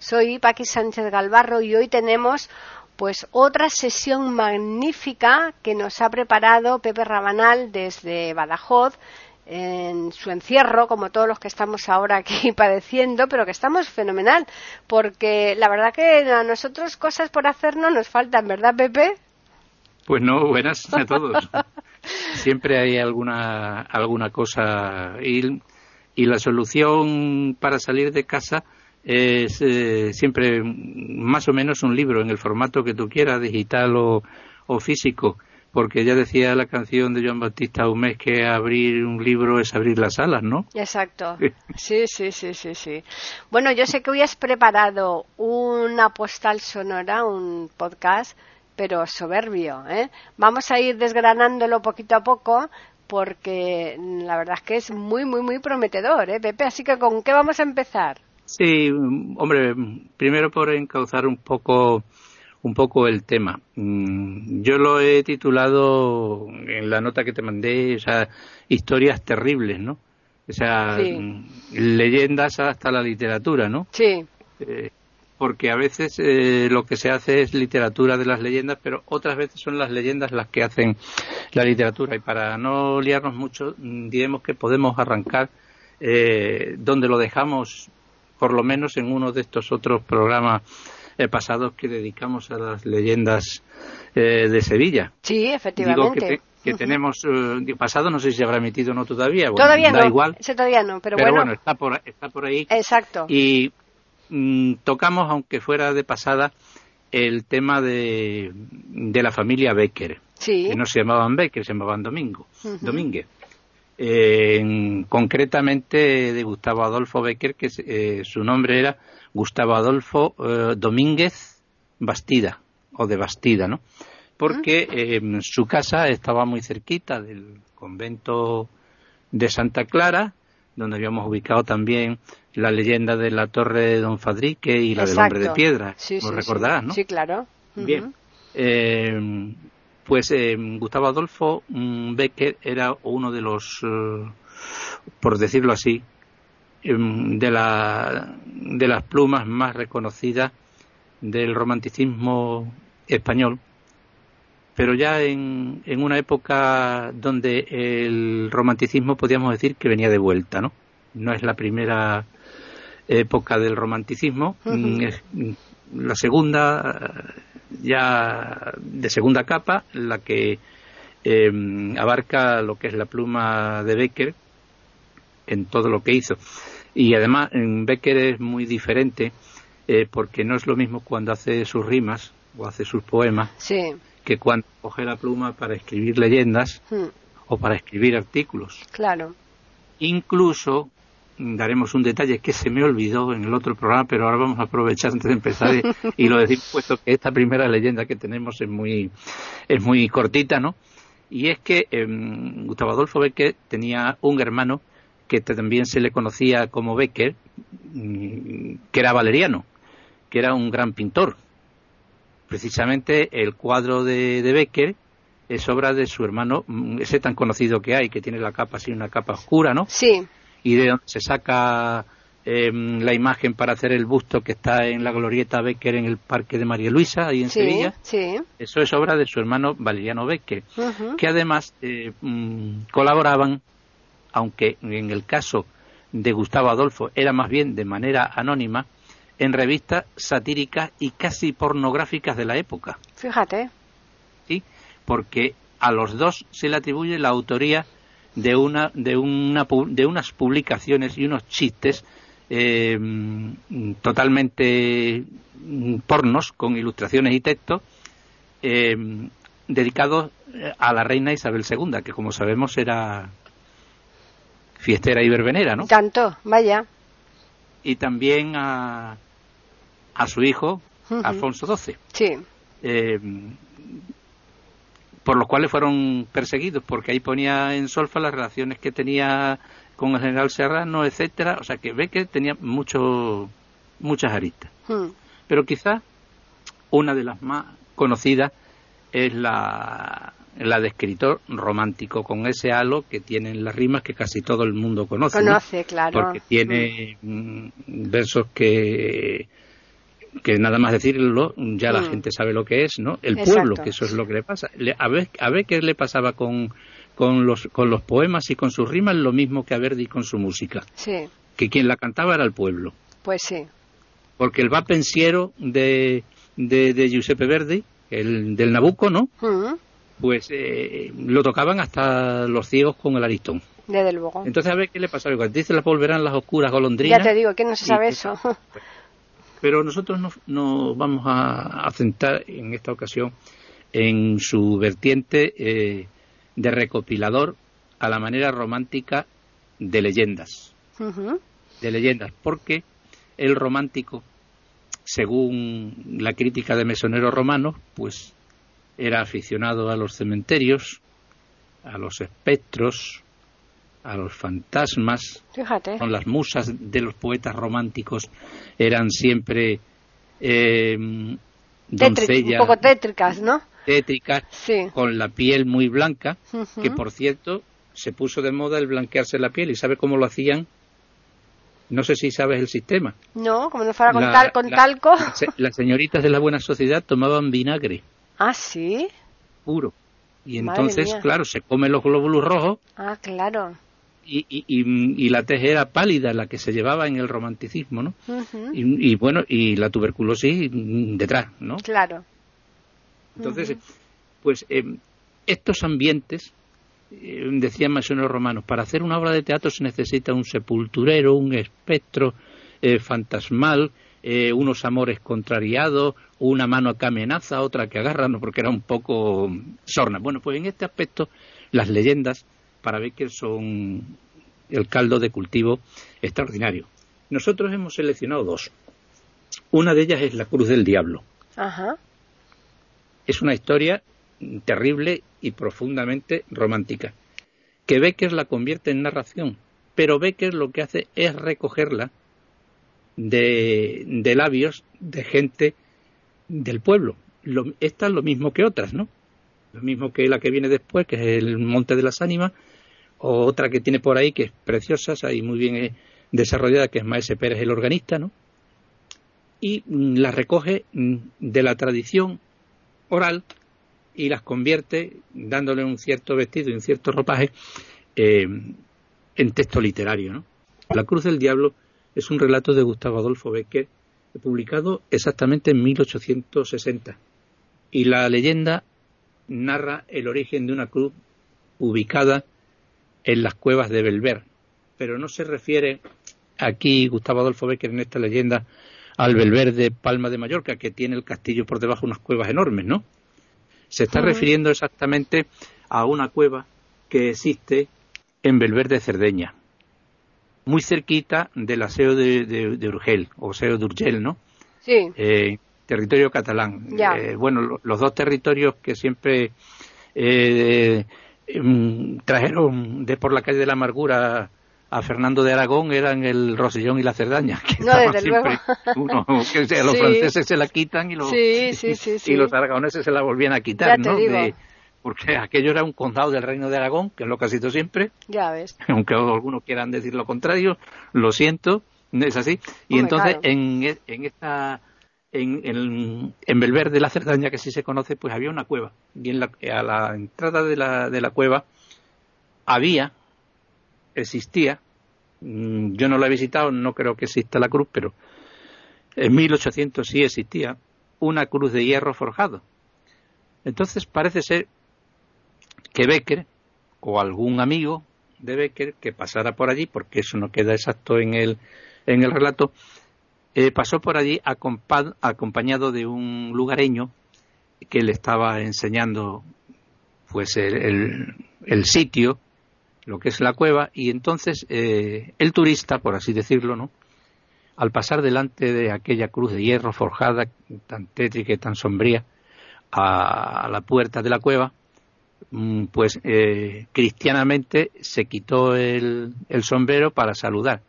Soy Paqui Sánchez Galvarro y hoy tenemos pues otra sesión magnífica que nos ha preparado Pepe Rabanal desde Badajoz en su encierro, como todos los que estamos ahora aquí padeciendo, pero que estamos fenomenal, porque la verdad que a nosotros cosas por hacer no nos faltan, ¿verdad, Pepe? Pues no, buenas a todos. Siempre hay alguna, alguna cosa y, y la solución para salir de casa es eh, siempre más o menos un libro en el formato que tú quieras, digital o, o físico, porque ya decía la canción de Joan Bautista Humés que abrir un libro es abrir las alas, ¿no? Exacto. Sí, sí, sí, sí, sí. Bueno, yo sé que hoy has preparado una postal sonora, un podcast pero soberbio. ¿eh? Vamos a ir desgranándolo poquito a poco porque la verdad es que es muy, muy, muy prometedor, ¿eh, Pepe? Así que, ¿con qué vamos a empezar? Sí, hombre, primero por encauzar un poco un poco el tema. Mm, yo lo he titulado en la nota que te mandé, o sea, historias terribles, ¿no? O sea, mm, leyendas hasta la literatura, ¿no? Sí. Eh, porque a veces eh, lo que se hace es literatura de las leyendas, pero otras veces son las leyendas las que hacen la literatura. Y para no liarnos mucho, mm, diremos que podemos arrancar eh, donde lo dejamos, por lo menos en uno de estos otros programas eh, pasados que dedicamos a las leyendas eh, de Sevilla. Sí, efectivamente. Digo que, te, que tenemos eh, pasado, no sé si se habrá emitido o no todavía. Bueno, todavía da no, igual. ese todavía no, pero, Pero bueno, bueno, está, por, está por ahí. exacto. Y mm, tocamos, aunque fuera de pasada, el tema de, de la familia Becker, Sí, que no se llamaban Becker, se llamaban Domingo, Ujú. Domínguez. Eh, en- concretamente de Gustavo Adolfo Becker, que eh, su nombre era Gustavo Adolfo eh, Domínguez Bastida, o de Bastida, ¿no? Porque eh, su casa estaba muy cerquita del convento de Santa Clara, donde habíamos ubicado también la leyenda de la torre de Don Fadrique y la del hombre de piedra, Sí, lo sí, sí. recordarás, ¿no? Sí, claro. Bien. Pues eh, Gustavo Adolfo mm, Becker era uno de los, eh, por decirlo así, em, de, la, de las plumas más reconocidas del romanticismo español, pero ya en, en una época donde el romanticismo podíamos decir que venía de vuelta, ¿no? No es la primera época del romanticismo, mm, es la segunda ya de segunda capa, la que eh, abarca lo que es la pluma de Becker en todo lo que hizo. Y además en Becker es muy diferente eh, porque no es lo mismo cuando hace sus rimas o hace sus poemas Sí. que cuando coge la pluma para escribir leyendas Mm, o para escribir artículos. Claro. Incluso daremos un detalle que se me olvidó en el otro programa, pero ahora vamos a aprovechar antes de empezar y, lo decir puesto que esta primera leyenda que tenemos es muy es muy cortita, ¿no? Y es que em, Gustavo Adolfo Becker tenía un hermano que también se le conocía como Becker, mm, que era valeriano, que era un gran pintor. Precisamente el cuadro de, de Becker es obra de su hermano, mm, ese tan conocido que hay, que tiene la capa así, una capa oscura, ¿no? Sí, Y de donde se saca em, la imagen para hacer el busto que está en la glorieta Becker en el Parque de María Luisa, ahí en sí, Sevilla. sí. Eso es obra de su hermano Valeriano Becker, que además eh, mm, colaboraban, aunque en el caso de Gustavo Adolfo era más bien de manera anónima, en revistas satíricas y casi pornográficas de la época. Fíjate. ¿sí? porque a los dos se le atribuye la autoría de una de una de unas publicaciones y unos chistes eh, totalmente mm, pornos con ilustraciones y textos eh, dedicados eh, a la reina Isabel II que como sabemos era fiestera y verbenera ¿no? Tanto, vaya. y también a a su hijo Alfonso XII. Sí. Eh, por los cuales fueron perseguidos, porque ahí ponía en solfa las relaciones que tenía con el general Serrano, etcétera, o sea que ve que tenía mucho, muchas aristas. Hmm. Pero quizás una de las más conocidas es la, la de escritor romántico, con ese halo que tienen las rimas que casi todo el mundo conoce. Conoce, claro. Porque tiene mm, versos que que nada más decirlo ya la Mm. gente sabe lo que es, ¿no? El Exacto. pueblo, que eso es lo que le pasa. Le- a ver, a ver qué le pasaba con, con los con los poemas y con sus rimas, lo mismo que a Verdi con su música, Sí, que quien la cantaba era el pueblo, pues sí. porque el va pensiero de, de, de Giuseppe Verdi, el del Nabucco, ¿no? Hmm. Pues eh, lo tocaban hasta los ciegos con el aristón. Desde luego. Entonces a ver qué le pasaba. Dice las volverán las oscuras golondrinas. Ya te digo, que no se sabe y- eso. Pero nosotros nos, nos vamos a, a centrar en esta ocasión en su vertiente eh, de recopilador a la manera romántica de leyendas, de leyendas, porque el romántico, según la crítica de mesoneros romanos, pues era aficionado a los cementerios, a los espectros, a los fantasmas, Fíjate. con las musas de los poetas románticos eran siempre eh, doncellas un poco tétricas, ¿no? tétricas Sí. con la piel muy blanca, Ujú. que por cierto se puso de moda el blanquearse la piel y sabe cómo lo hacían. No sé si sabes el sistema. No, como no fuera con, La- tal, con la- talco. se- Las señoritas de la buena sociedad tomaban vinagre Ah, sí. puro. Y Madre entonces, mía. claro, se comen los glóbulos rojos Ah, claro. Y, y, y- la tez era pálida, la que se llevaba en el romanticismo, ¿no? Y, y, bueno, y la tuberculosis detrás, ¿no? Claro. Entonces, pues eh, estos ambientes, eh, decían masoneros romanos, para hacer una obra de teatro se necesita un sepulturero, un espectro eh, fantasmal, eh, unos amores contrariados, una mano que amenaza, otra que agarra, no, porque era un poco sorna. Bueno, pues en este aspecto, las leyendas para Becker son el caldo de cultivo extraordinario. Nosotros hemos seleccionado dos. Una de ellas es La Cruz del Diablo. Ajá. Es una historia terrible y profundamente romántica, que Becker la convierte en narración, pero Becker lo que hace es recogerla de, de labios de gente del pueblo. Lo, esta es lo mismo que otras, ¿no? Lo mismo que la que viene después, que es el Monte de las Ánimas, o otra que tiene por ahí, que es preciosa, y muy bien eh, desarrollada, que es Maese Pérez el organista, ¿no? Y mm, la recoge mm, de la tradición oral y las convierte, dándole un cierto vestido y un cierto ropaje, eh, en texto literario. La Cruz del Diablo es un relato de Gustavo Adolfo Becker, publicado exactamente en 1860. Y la leyenda narra el origen de una cruz ubicada en las cuevas de Belver. Pero no se refiere aquí Gustavo Adolfo Becker en esta leyenda al Belver de Palma de Mallorca, que tiene el castillo por debajo unas cuevas enormes, ¿no? Se está refiriendo exactamente a una cueva que existe en Belver de Cerdeña, muy cerquita del aseo de, de, de Urgel, o aseo de Urgel, ¿no? Sí. Eh, territorio catalán. Ya. Eh, bueno, lo- los dos territorios que siempre eh, trajeron de por la calle de la amargura a Fernando de Aragón eran el Rosellón y la Cerdaña. Que No, estaban desde siempre luego. uno, que sea, los Sí. franceses se la quitan y los, Sí, sí, y los aragoneses se la volvían a quitar, ¿no? De- porque aquello era un condado del reino de Aragón, que es lo que ha sido siempre, Ya ves. aunque algunos quieran decir lo contrario, lo siento, es así. Y Hombre, entonces claro. en, e- en esta en, en, en Belver de la Cerdaña, que sí se conoce, pues había una cueva. Y en la, a la entrada de la, de la cueva había, existía, mm, yo no la he visitado, no creo que exista la cruz, pero en 1800 sí existía una cruz de hierro forjado. Entonces parece ser que Becker o algún amigo de Becker que pasara por allí, porque eso no queda exacto en el, en el relato, eh, pasó por allí acompa- acompañado de un lugareño que le estaba enseñando pues el, sitio, lo que es la cueva, y entonces eh, el turista, por así decirlo, ¿no? al pasar delante de aquella cruz de hierro forjada, tan tétrica y tan sombría, a la puerta de la cueva, mm, pues eh, cristianamente se quitó el, sombrero para saludar.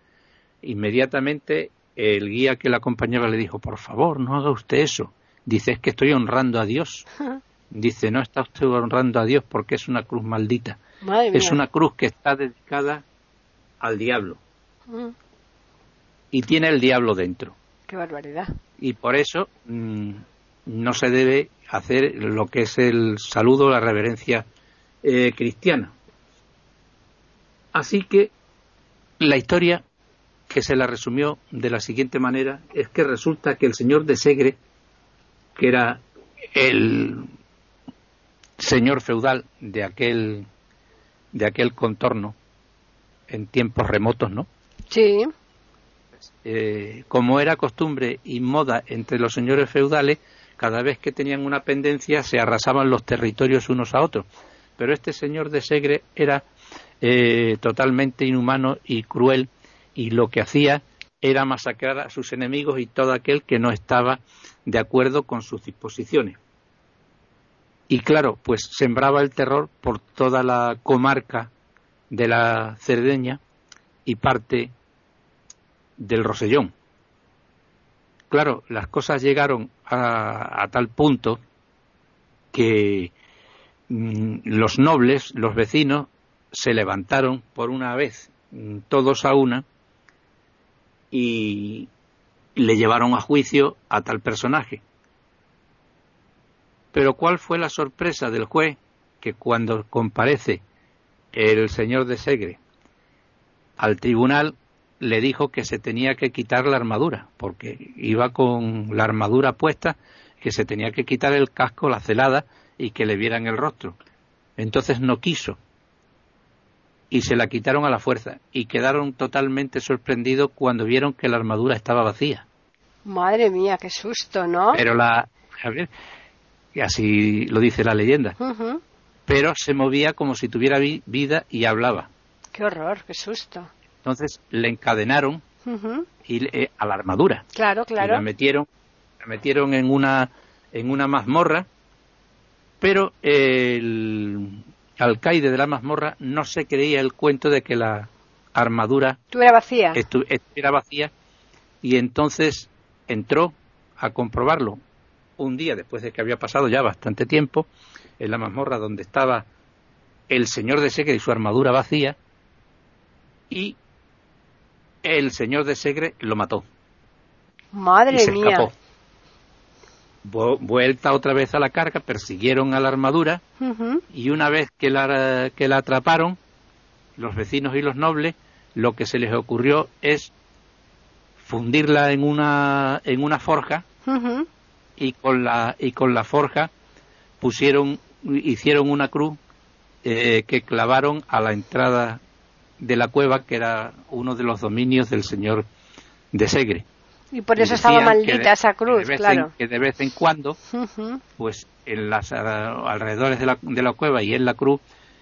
Inmediatamente el guía que la acompañaba le dijo, por favor, no haga usted eso. Dice, es que estoy honrando a Dios. Dice, no está usted honrando a Dios porque es una cruz maldita. es una cruz que está dedicada al diablo. Y tiene el diablo dentro. Qué barbaridad. Y por eso mm, no se debe hacer lo que es el saludo, la reverencia eh, cristiana. Así que la historia que se la resumió de la siguiente manera es que resulta que el señor de Segre, que era el señor feudal de aquel de aquel contorno en tiempos remotos, ¿no? Sí. Eh, como era costumbre y moda entre los señores feudales, cada vez que tenían una pendencia se arrasaban los territorios unos a otros. Pero este señor de Segre era eh, totalmente inhumano y cruel y lo que hacía era masacrar a sus enemigos y todo aquel que no estaba de acuerdo con sus disposiciones. Y claro, pues sembraba el terror por toda la comarca de la Cerdeña y parte del Rosellón. Claro, las cosas llegaron a, tal punto que mm, los nobles, los vecinos, se levantaron por una vez, mm, todos a una, y le llevaron a juicio a tal personaje. Pero ¿cuál fue la sorpresa del juez? Que cuando comparece el señor de Segre al tribunal le dijo que se tenía que quitar la armadura, porque iba con la armadura puesta, que se tenía que quitar el casco, la celada y que le vieran el rostro. Entonces no quiso y se la quitaron a la fuerza y quedaron totalmente sorprendidos cuando vieron que la armadura estaba vacía. Madre mía, qué susto, ¿no? Pero la, y así lo dice la leyenda, pero se movía como si tuviera vida y hablaba. Qué horror, qué susto. Entonces le encadenaron y, eh, a la armadura. Claro, claro. Y la metieron, la metieron en una en una mazmorra, pero el, alcaide de la mazmorra no se creía el cuento de que la armadura estuviera vacía. estuviera vacía y entonces entró a comprobarlo un día después de que había pasado ya bastante tiempo en la mazmorra donde estaba el señor de Segre y su armadura vacía y el señor de Segre lo mató. Madre mía vuelta otra vez a la carga, persiguieron a la armadura y una vez que la, que la atraparon, los vecinos y los nobles, lo que se les ocurrió es fundirla en una, en una forja y, con la, y con la forja pusieron, hicieron una cruz eh, que clavaron a la entrada de la cueva, que era uno de los dominios del señor de Segre. Y por eso estaba maldita esa cruz, claro. que de vez en cuando, pues en las alrededores de la, de la cueva y en la cruz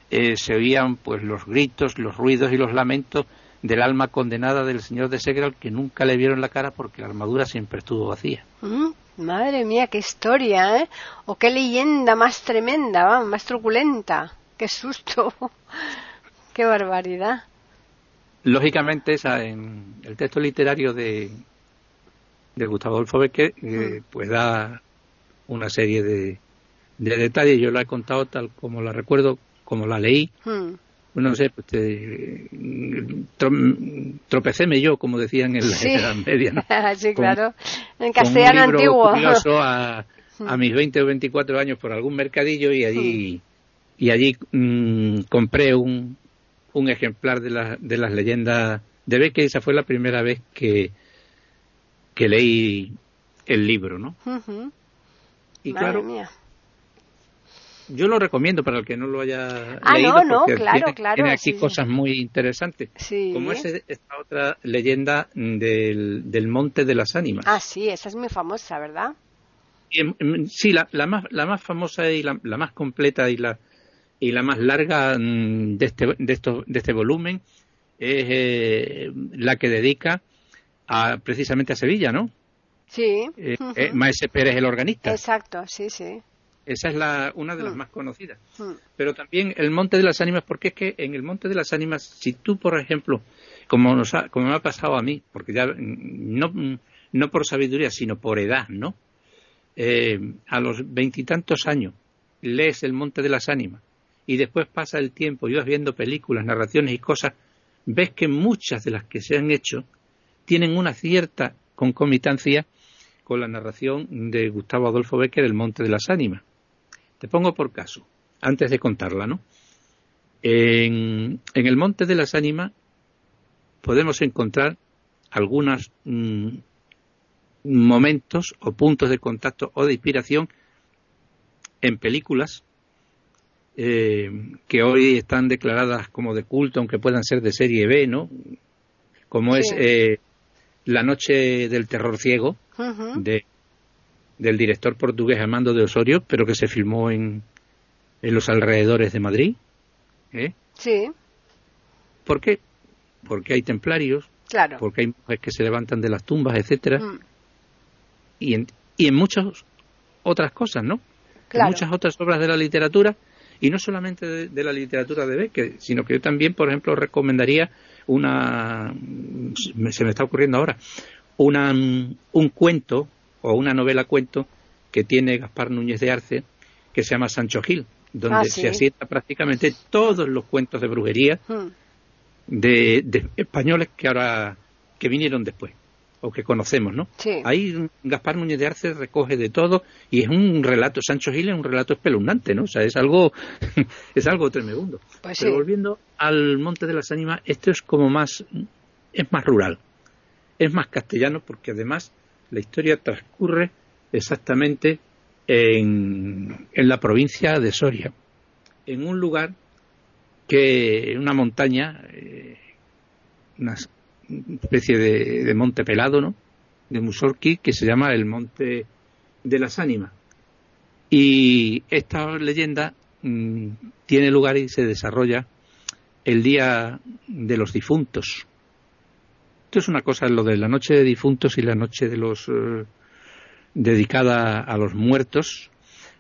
eh, se oían pues los gritos, los ruidos y los lamentos del alma condenada del señor de Segral que nunca le vieron la cara porque la armadura siempre estuvo vacía. Mm, madre mía, qué historia, ¿eh? O qué leyenda más tremenda, más truculenta. Qué susto. qué barbaridad. Lógicamente, esa, en el texto literario de, de Gustavo Adolfo Becker, mm. pues da una serie de, de, detalles. Yo la he contado tal como la recuerdo, como la leí. No sé, pues tropecéme yo, como decían en la Edad Media. sí, claro. En castellano antiguo. a, a mis 20 o 24 años por algún mercadillo y allí, y allí compré un, un ejemplar de, la, de las leyendas de Becker esa fue la primera vez que, que leí el libro, ¿no? Y claro, yo lo recomiendo para el que no lo haya ah, leído no, porque claro, tiene, claro, tiene aquí cosas muy interesantes. Sí. Como es esta otra leyenda del, del Monte de las Ánimas. Ah, sí, esa es muy famosa, ¿verdad? Sí, la, la, más, la más famosa y la, la, más completa y la, y la más larga de este, de esto, de este volumen es eh, la que dedica precisamente a Sevilla, ¿no? Sí. Eh, eh, Maese Pérez, el organista. Exacto, sí, sí. Esa es la, una de las Mm. más conocidas. Mm. Pero también el Monte de las Ánimas, porque es que en el Monte de las Ánimas, si tú, por ejemplo, como, nos ha- como me ha pasado a mí, porque ya mm, no, no por sabiduría, sino por edad, ¿no? Eh, a los veintitantos años lees el Monte de las Ánimas y después pasa el tiempo y vas viendo películas, narraciones y cosas, ves que muchas de las que se han hecho tienen una cierta concomitancia con la narración de Gustavo Adolfo Becker, El Monte de las Ánimas. Te pongo por caso, antes de contarla, ¿no? En, en el Monte de las Ánimas podemos encontrar algunos momentos o puntos de contacto o de inspiración en películas eh, que hoy están declaradas como de culto, aunque puedan ser de serie B, ¿no? Como Sí. es eh, La Noche del Terror Ciego, de, del director portugués Armando de Osorio, pero que se filmó en, en los alrededores de Madrid. ¿eh? Sí, ¿Por qué? Porque hay templarios, claro. porque hay mujeres que se levantan de las tumbas, etcétera, Mm, y, en, y en muchas otras cosas, ¿no? Claro. En muchas otras obras de la literatura, y no solamente de, de la literatura de Becker, sino que yo también, por ejemplo, recomendaría una, se me está ocurriendo ahora, una, un cuento o una novela cuento que tiene Gaspar Núñez de Arce, que se llama Sancho Gil, donde Ah, sí. se asienta prácticamente todos los cuentos de brujería mm. de, de españoles que ahora que vinieron después o que conocemos, ¿no? Sí. Ahí Gaspar Núñez de Arce recoge de todo y es un relato, Sancho Gil es un relato espeluznante, ¿no? O sea, es algo, es algo tremebundo. Pues Pero sí. volviendo al Monte de las Ánimas, esto es como más, es más rural, es más castellano porque además la historia transcurre exactamente en, en la provincia de Soria, en un lugar que, una montaña, eh, una especie de, monte pelado, ¿no? De Musorki, que se llama el Monte de las Ánimas. Y esta leyenda mm, tiene lugar y se desarrolla el día de los difuntos. Esto es una cosa, lo de la noche de difuntos y la noche de los eh, dedicada a los muertos,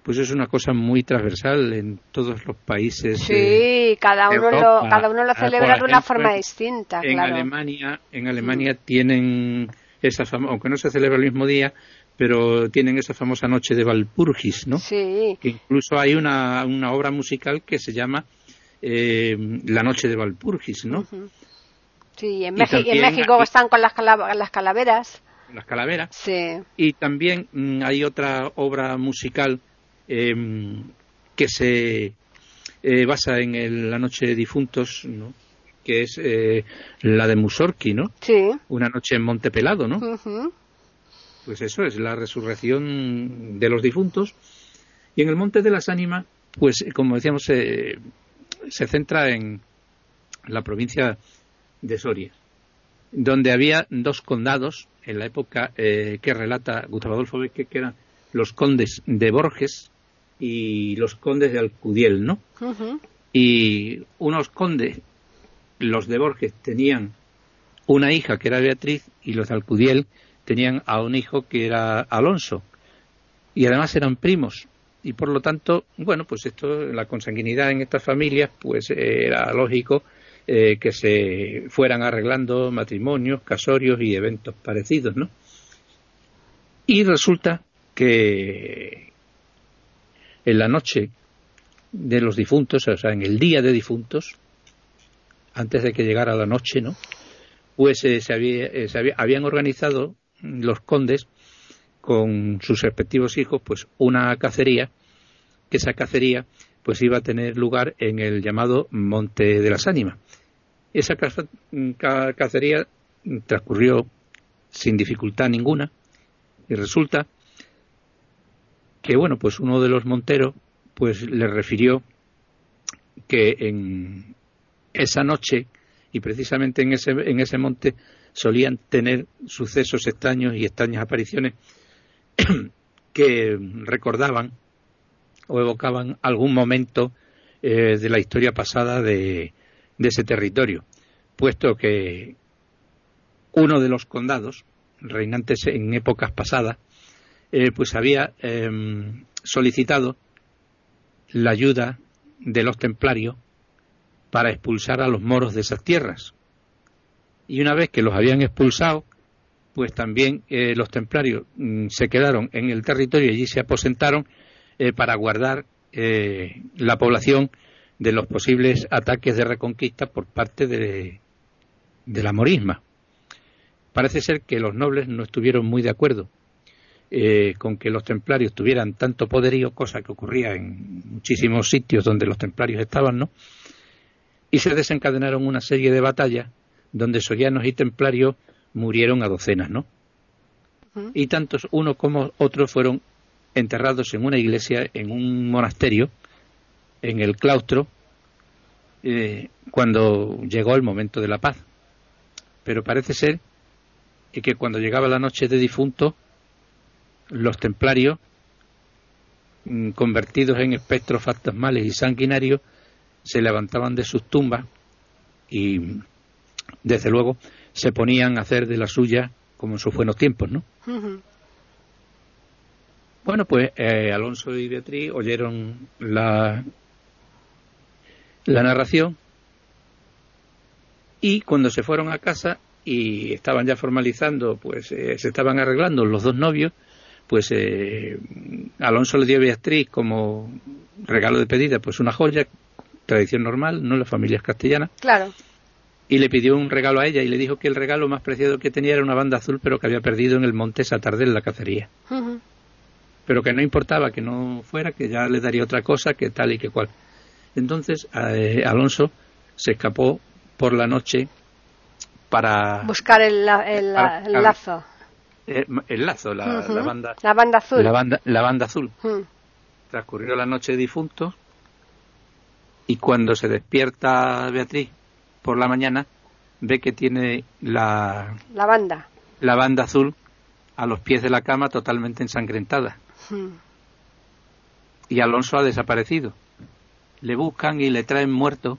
pues es una cosa muy transversal en todos los países. de- Sí, cada uno, Europa. lo, cada uno lo Ah, celebra de una forma distinta, en claro. Alemania, en Alemania tienen esa fama, aunque no se celebra el mismo día, pero tienen esa famosa noche de Valpurgis, ¿no? Sí, Que incluso hay una, una obra musical que se llama eh, La noche de Valpurgis, ¿no? sí, en, Y México, en están con las, cala- las calaveras. Las calaveras. Sí, Y también mm, hay otra obra musical em, que se eh, basa en el- La noche de difuntos, ¿no? Que es eh, la de Mussorgsky, ¿no? sí. Una noche en Monte Pelado, ¿no? ujú. Pues eso es la resurrección de los difuntos. Y en el Monte de las Ánimas, pues como decíamos, eh, se centra en la provincia de Soria, donde había dos condados en la época eh, que relata Gustavo Adolfo Becker, que eran los condes de Borges y los condes de Alcudiel, ¿no? Y unos condes, los de Borges, tenían una hija que era Beatriz y los de Alcudiel tenían a un hijo que era Alonso. Y además eran primos. Y por lo tanto, bueno, pues esto, la consanguinidad en estas familias, pues eh, era lógico eh, que se fueran arreglando matrimonios, casorios y eventos parecidos, ¿no? Y resulta que en la noche de los difuntos, o sea, en el día de difuntos, antes de que llegara la noche, ¿no? Pues eh, se, había, eh, se había- habían organizado los condes con sus respectivos hijos, pues una cacería, que esa cacería pues iba a tener lugar en el llamado Monte de las Ánimas. Esa ca- cacería transcurrió sin dificultad ninguna y resulta que bueno pues uno de los monteros pues le refirió que en esa noche y precisamente en ese en ese monte solían tener sucesos extraños y extrañas apariciones que recordaban o evocaban algún momento eh, de la historia pasada de, de ese territorio, puesto que uno de los condados reinantes en épocas pasadas, eh, pues había em, solicitado la ayuda de los templarios para expulsar a los moros de esas tierras. Y una vez que los habían expulsado, pues también eh, los templarios mm, se quedaron en el territorio y allí se aposentaron eh, para guardar la población de los posibles ataques de reconquista por parte de, de la morisma. Parece ser que los nobles no estuvieron muy de acuerdo con que los templarios tuvieran tanto poderío, cosa que ocurría en muchísimos sitios donde los templarios estaban, ¿no? Y se desencadenaron una serie de batallas donde sorianos y templarios murieron a docenas, ¿no? Y tantos uno como otro fueron enterrados en una iglesia, en un monasterio, en el claustro, eh, cuando llegó el momento de la paz. Pero parece ser que cuando llegaba la noche de difunto, los templarios, mm, convertidos en espectros fantasmales y sanguinarios, se levantaban de sus tumbas y, desde luego, se ponían a hacer de la suya como en sus buenos tiempos, ¿no? Bueno, pues eh, Alonso y Beatriz oyeron la, la narración y cuando se fueron a casa y estaban ya formalizando, pues eh, se estaban arreglando los dos novios, pues eh, Alonso le dio a Beatriz como regalo de pedida, pues una joya, tradición normal, ¿no? Las familias castellanas. Claro y le pidió un regalo a ella y le dijo que el regalo más preciado que tenía era una banda azul pero que había perdido en el monte esa tarde en la cacería. Pero que no importaba que no fuera, que ya le daría otra cosa, que tal y que cual. Entonces eh, Alonso se escapó por la noche para buscar el, lazo. Eh, el, lazo, la, banda. La banda azul. La banda, la banda azul. Transcurrió la noche de difuntos y cuando se despierta Beatriz por la mañana ve que tiene la, la banda. La banda azul a los pies de la cama totalmente ensangrentada. Hmm. Y Alonso ha desaparecido. Le buscan y le traen muerto,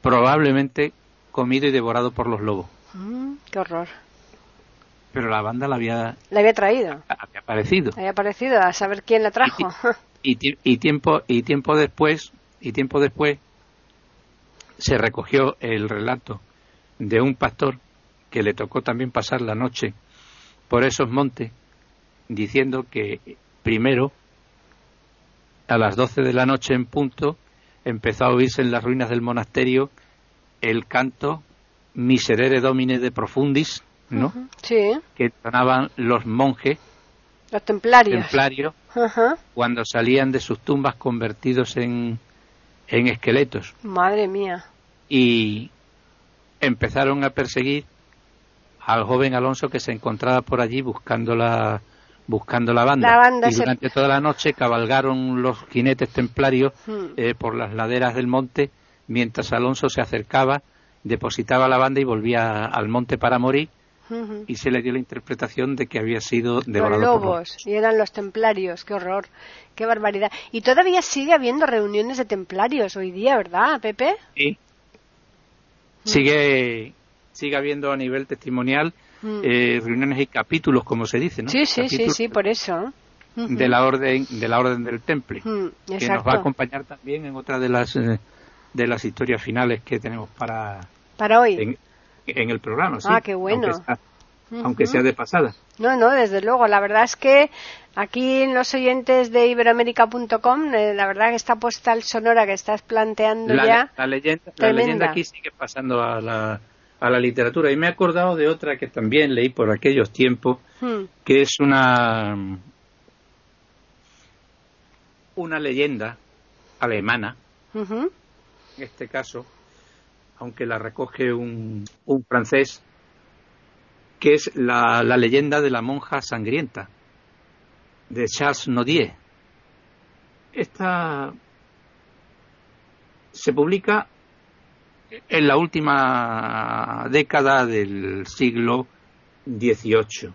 probablemente comido y devorado por los lobos. Hmm, qué horror. Pero la banda la había... La había traído. Había aparecido. Había aparecido, a saber quién la trajo. y, y, tiempo, y tiempo después, y tiempo después, se recogió el relato de un pastor que le tocó también pasar la noche por esos montes, diciendo que primero, a las doce de la noche en punto, empezó a oírse en las ruinas del monasterio el canto Miserere Domine de Profundis, ¿no? Sí. Que los monjes, los templarios, templarios cuando salían de sus tumbas convertidos en, en esqueletos. Madre mía y empezaron a perseguir al joven Alonso que se encontraba por allí buscando la buscando la banda, y durante toda la noche cabalgaron los jinetes templarios hmm. eh, por las laderas del monte mientras Alonso se acercaba depositaba la banda y volvía al monte para morir y se le dio la interpretación de que había sido devorado los lobos y eran los templarios qué horror qué barbaridad. Y todavía sigue habiendo reuniones de templarios hoy día verdad Pepe sí. Sigue sigue habiendo a nivel testimonial mm. eh, reuniones y capítulos como se dice no sí sí sí sí por eso. De la orden de la orden del temple mm, que nos va a acompañar también en otra de las eh, de las historias finales que tenemos para para hoy. en, el programa ah qué bueno aunque sea de pasada. No, no, desde luego. La verdad es que aquí en los oyentes de iberoamérica.com, eh, la verdad que esta postal sonora que estás planteando ya. La leyenda, la leyenda aquí sigue pasando a la, a la literatura. Y me he acordado de otra que también leí por aquellos tiempos, hmm. que es una. una leyenda alemana, en este caso, aunque la recoge un, francés que es la, leyenda de la monja sangrienta, de Charles Nodier. Esta se publica en la última década del siglo XVIII,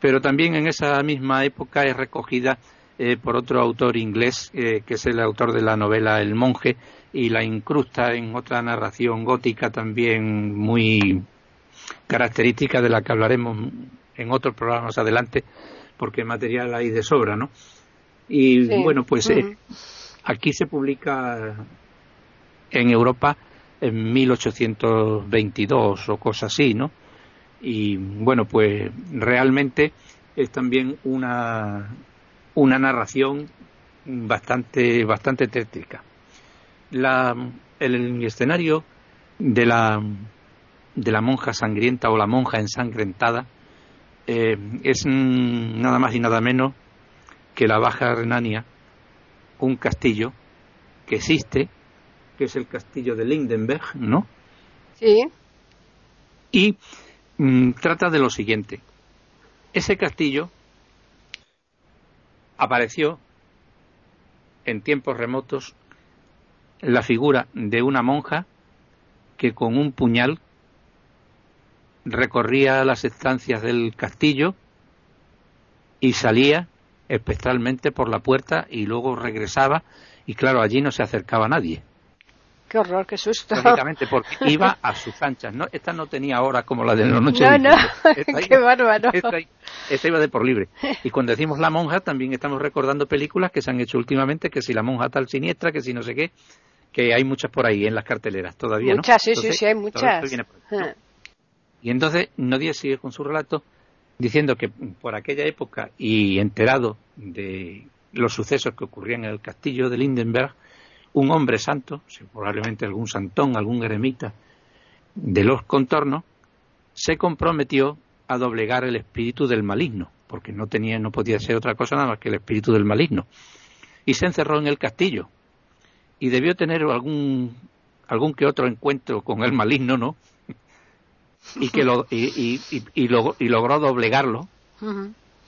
pero también en esa misma época es recogida eh, por otro autor inglés, eh, que es el autor de la novela El monje, y la incrusta en otra narración gótica también muy característica de la que hablaremos en otros programas adelante, porque material hay de sobra, ¿no? Y bueno, pues eh, aquí se publica en Europa en 1822 o cosas así, ¿no? Y bueno, pues realmente es también una, una narración bastante, bastante tétrica. La, el escenario de la, de la monja sangrienta o la monja ensangrentada eh, es nada más y nada menos que la Baja Renania, un castillo que existe, que es el castillo de Lindenberg, ¿no? Sí. Y mm, trata de lo siguiente. Ese castillo apareció en tiempos remotos la figura de una monja que con un puñal recorría las estancias del castillo y salía especialmente por la puerta y luego regresaba y claro, allí no se acercaba nadie. Qué horror, qué susto. Lógicamente, porque iba a sus anchas. ¿no? Esta no tenía hora como la de la noche. No, no, qué bárbaro. Esta, iba de por libre. Y cuando decimos la monja, también estamos recordando películas que se han hecho últimamente, que si la monja tal siniestra, que si no sé qué, que hay muchas por ahí en las carteleras todavía, muchas, sí, sí, sí, hay muchas. Ah. Y entonces Nodia sigue con su relato diciendo que por aquella época y enterado de los sucesos que ocurrían en el castillo de Lindenberg, un hombre santo, probablemente algún santón, algún eremita de los contornos, se comprometió a doblegar el espíritu del maligno, porque no tenía, no podía ser otra cosa nada más que el espíritu del maligno. Y se encerró en el castillo. Y debió tener algún, algún que otro encuentro con el maligno, ¿no? y que lo, y, y, logró doblegarlo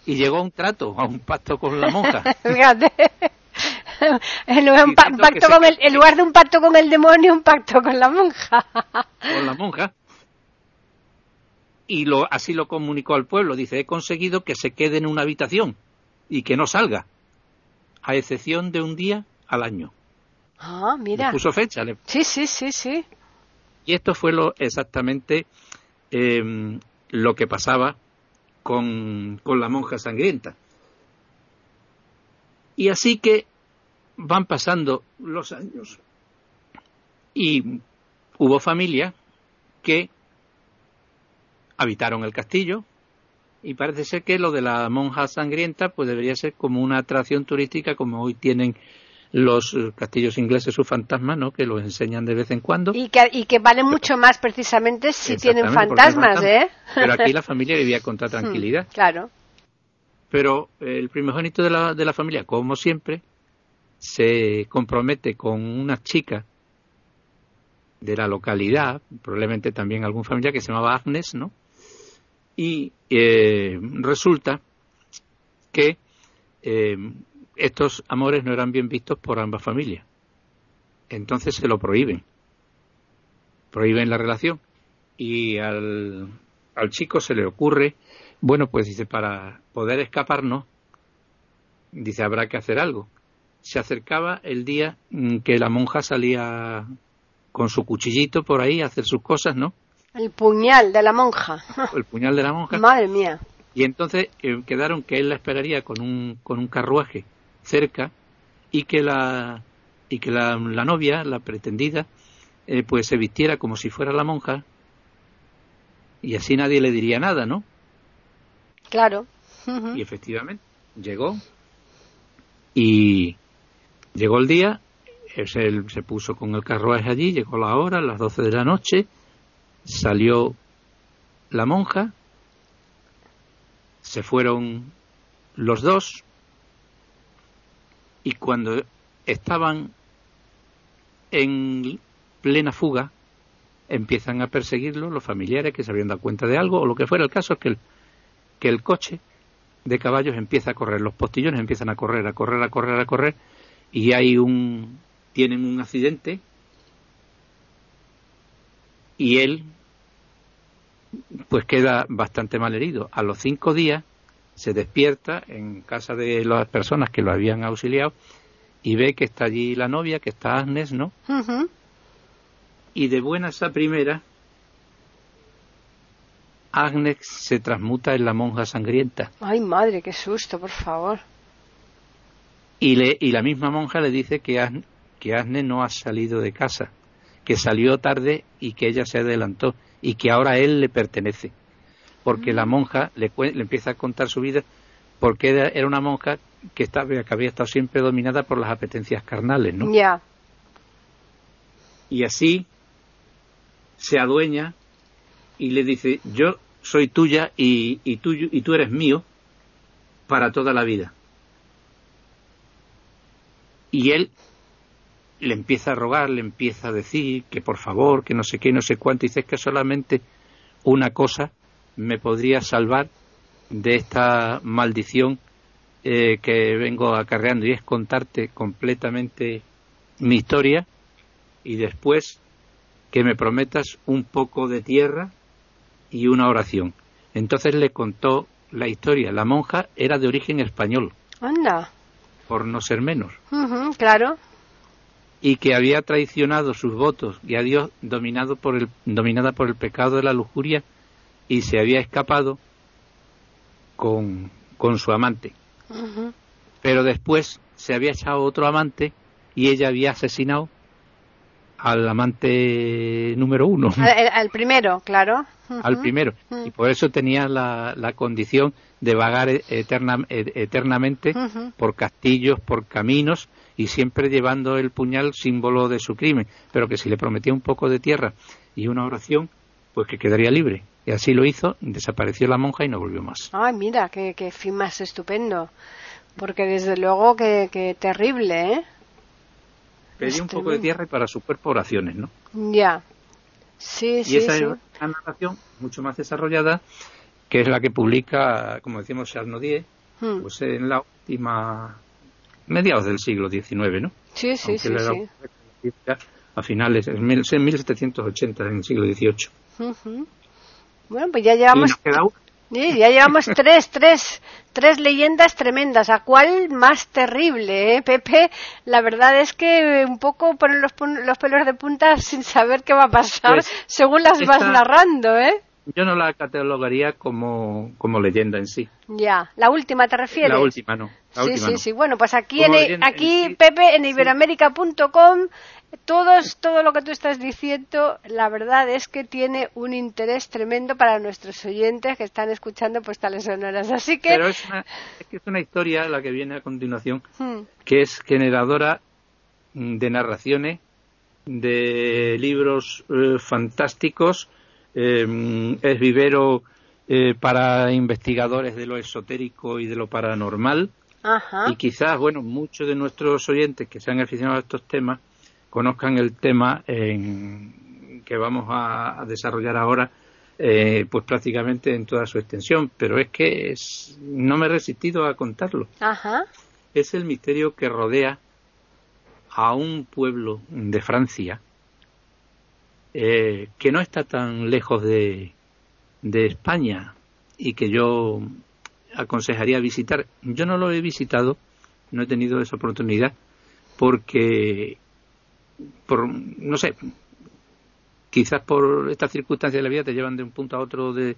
y llegó a un trato, a un pacto con la monja. en lugar, pacto con el, en lugar de un pacto con el demonio, un pacto con la monja. con la monja. Y lo, así lo comunicó al pueblo. Dice, he conseguido que se quede en una habitación y que no salga, a excepción de un día al año. Ah, mira. puso fecha. Sí, sí, sí, sí. Y esto fue lo exactamente eh, lo que pasaba con, con la monja sangrienta. Y así que van pasando los años y hubo familias que habitaron el castillo y parece ser que lo de la monja sangrienta pues debería ser como una atracción turística como hoy tienen los eh, castillos ingleses sus fantasmas, ¿no? Que los enseñan de vez en cuando. Y que, y que valen mucho más precisamente si tienen fantasmas, ¿eh? Pero aquí la familia vivía con toda hmm, tranquilidad. claro. Pero el primogénito de la, de la familia, como siempre, se compromete con una chica de la localidad, probablemente también algún familiar que se llamaba Agnes, ¿no? Y eh, resulta que eh, estos amores no eran bien vistos por ambas familias. Entonces se lo prohíben. Prohíben la relación. Y al, al chico se le ocurre, bueno, pues dice, para poder escaparnos, dice, habrá que hacer algo. Se acercaba el día que la monja salía con su cuchillito por ahí a hacer sus cosas, ¿no? El puñal de la monja. El puñal de la monja. Madre mía. Y entonces eh, quedaron que él la esperaría con un, con un carruaje cerca y que la y que la, novia, la pretendida, eh, pues se vistiera como si fuera la monja y así nadie le diría nada, ¿no? Claro. Y efectivamente llegó y llegó el día, él se puso con el carruaje allí, llegó la hora, las doce de la noche, salió la monja, se fueron los dos, y cuando estaban en plena fuga, empiezan a perseguirlo los familiares que se habían dado cuenta de algo, o lo que fuera el caso es que el, que el coche de caballos empieza a correr, los postillones empiezan a correr, a correr, a correr, a correr, y hay un, tienen un accidente, y él, pues queda bastante mal herido. A los cinco días, se despierta en casa de las personas que lo habían auxiliado y ve que está allí la novia, que está Agnes, ¿no? Y de buena esa primera Agnes se transmuta en la monja sangrienta. Ay, madre, qué susto, por favor. Y, le, y la misma monja le dice que, Agnes, que Agnes no ha salido de casa, que salió tarde y que ella se adelantó y que ahora a él le pertenece. Porque la monja le, le empieza a contar su vida porque era, era una monja que, estaba, que había estado siempre dominada por las apetencias carnales, ¿no? Ya. Y así se adueña y le dice, yo soy tuya y, y, tú, y tú eres mío para toda la vida. Y él le empieza a rogar, le empieza a decir que por favor, que no sé qué, no sé cuánto, y dice que solamente una cosa me podría salvar de esta maldición eh, que vengo acarreando y es contarte completamente mi historia y después que me prometas un poco de tierra y una oración. Entonces le contó la historia. La monja era de origen español. Anda. Por no ser menos. Claro. Y que había traicionado sus votos y a Dios dominado por el, dominada por el pecado de la lujuria y se había escapado con, con su amante. Pero después se había echado otro amante y ella había asesinado al amante número uno, Al, al primero, claro. al primero. Y por eso tenía la, la condición de vagar e- eterna- e- eternamente por castillos, por caminos y siempre llevando el puñal símbolo de su crimen. Pero que si le prometía un poco de tierra y una oración, pues que quedaría libre. Y así lo hizo, desapareció la monja y no volvió más. Ay, mira, qué, qué fin más estupendo. Porque desde luego que, que terrible, ¿eh? Pedía Es un poco de tierra y para su cuerpo oraciones, ¿no? Ya. Sí, y sí, esa sí. es una narración mucho más desarrollada que es la que publica, como decíamos, Charles Nodier, Mm. pues en la última mediados del siglo XIX, ¿no? Sí, sí, Aunque sí, a finales, en mil- en 1780, en el siglo XVIII. Ujú. Bueno, pues ya llevamos, sí, ya llevamos tres, tres, tres leyendas tremendas. ¿A cuál más terrible, eh, Pepe? La verdad es que un poco ponen los, los pelos de punta sin saber qué va a pasar Pues, según las vas narrando, ¿eh? Yo no la catalogaría como, como leyenda en sí. Ya. ¿La última te refieres? La última no. La sí, última sí, no. sí. Bueno, pues aquí, Como en, en aquí sí, Pepe, en todos, todo lo que tú estás diciendo, la verdad es que tiene un interés tremendo para nuestros oyentes que están escuchando postales sonoras. Así que, Pero es, una, es que es una historia la que viene a continuación hmm, que es generadora mm, de narraciones, de libros eh, fantásticos, eh, mm, es vivero eh, para investigadores de lo esotérico y de lo paranormal, ajá, y quizás, bueno, muchos de nuestros oyentes que se han aficionado a estos temas conozcan el tema en- que vamos a, a desarrollar ahora, eh, pues prácticamente en toda su extensión, pero es que es- no me he resistido a contarlo. Ajá, es el misterio que rodea a un pueblo de Francia eh, que no está tan lejos de, España y que yo aconsejaría visitar. Yo no lo he visitado, no he tenido esa oportunidad porque, por, no sé, quizás por estas circunstancias de la vida te llevan de un punto a otro de,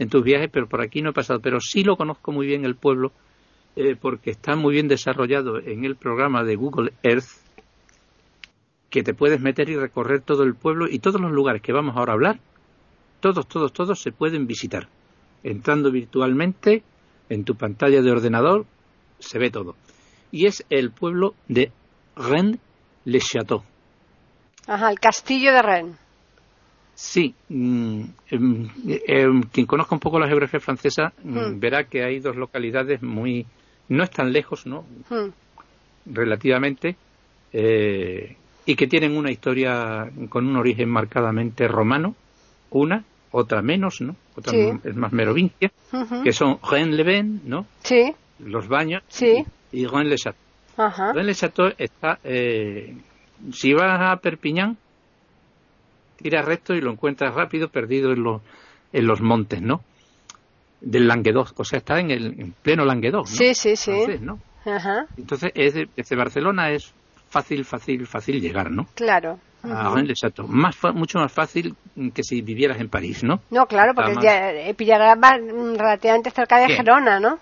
en tus viajes, pero por aquí no he pasado. Pero sí lo conozco muy bien el pueblo eh, porque está muy bien desarrollado en el programa de Google Earth, que te puedes meter y recorrer todo el pueblo y todos los lugares que vamos ahora a hablar, todos, todos, todos se pueden visitar. Entrando virtualmente en tu pantalla de ordenador, se ve todo. Y es el pueblo de Rennes-le-Château. ajá, el castillo de Rennes. Sí, mm, em, em, quien conozca un poco la geografía francesa mm, Hmm. verá que hay dos localidades muy no están lejos, ¿no? Hmm, Relativamente eh, y que tienen una historia con un origen marcadamente romano, una, otra menos, ¿no? Otra Sí. es más merovingia, que son Rennes-le-Bain, ¿no? Sí, Los baños Sí. y Rennes-le-Château. ajá, Rennes-le-Château está eh, si vas a Perpiñán tiras recto y lo encuentras rápido perdido en los en los montes, ¿no? Del Languedoc, o sea, está en el en pleno Languedoc, ¿no? sí, sí, sí, Francés, ¿no? ajá, Entonces, es de- desde Barcelona es fácil, fácil, fácil llegar, ¿no? claro. a Rennes-le-Château. Más mucho más fácil que si vivieras en París, ¿no? No, claro, porque ya, eh, relativamente cerca de Gerona, ¿no?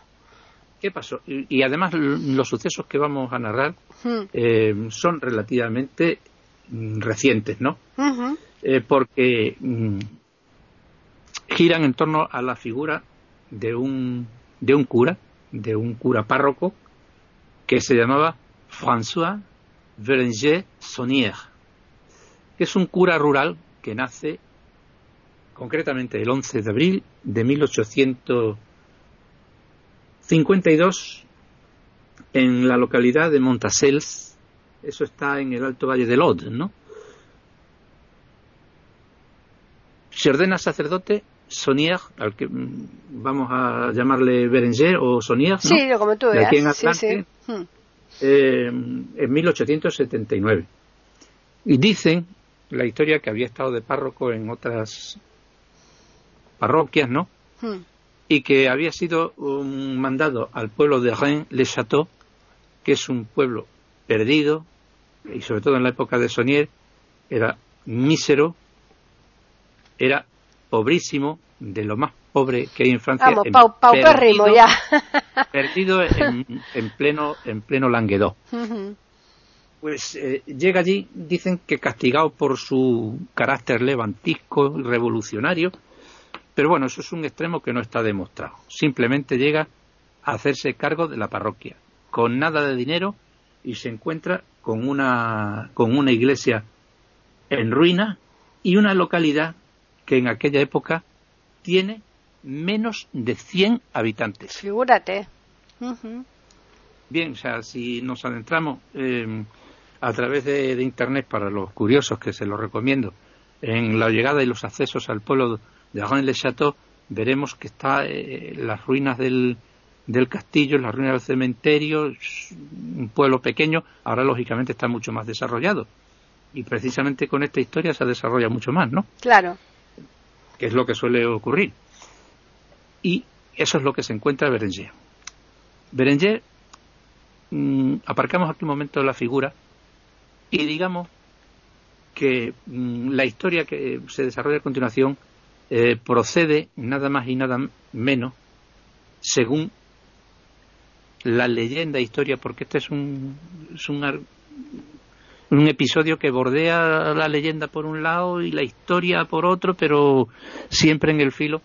¿Qué pasó? Y, además los sucesos que vamos a narrar eh, son relativamente mm, recientes, ¿no? Eh, porque mm, giran en torno a la figura de un, de un cura, de un cura párroco, que se llamaba François Berenger Sonnier, que es un cura rural que nace concretamente el 11 de abril de 1852 en la localidad de Montasels, eso está en el Alto Valle del Aude, ¿no? Se ordena sacerdote Sonier, al que mm, vamos a llamarle Berenger o Sonier, ¿no? Sí, como tú aquí en Atlante, hmm. Eh, en 1879. Y dicen la historia que había estado de párroco en otras parroquias, ¿no? Hmm. Y que había sido mandado al pueblo de Rennes-le-Château, que es un pueblo perdido, y sobre todo en la época de Sonier, era mísero, era pobrísimo, de lo más pobre que hay en Francia. Vamos, perdido, ya. perdido en, pleno, en pleno Languedoc. Pues eh, llega allí, dicen que castigado por su carácter levantisco y revolucionario, pero bueno, eso es un extremo que no está demostrado. Simplemente llega a hacerse cargo de la parroquia, con nada de dinero, y se encuentra con una, con una iglesia en ruina y una localidad que en aquella época tiene menos de 100 habitantes. Figúrate. Bien, o sea, si nos adentramos em, a través de, Internet para los curiosos, que se lo recomiendo, en la llegada y los accesos al pueblo de Rennes-le-Château, veremos que está eh, las ruinas del, del castillo, las ruinas del cementerio, un pueblo pequeño, ahora lógicamente está mucho más desarrollado. Y precisamente con esta historia se desarrolla mucho más, ¿no? Claro que es lo que suele ocurrir. Y eso es lo que se encuentra Berenger. Berenger, mm, aparcamos aquí un momento la figura y digamos que mm, la historia que se desarrolla a continuación eh, procede nada más y nada menos según la leyenda historia, porque este es un, es un un episodio que bordea la leyenda por un lado y la historia por otro, pero siempre en el filo,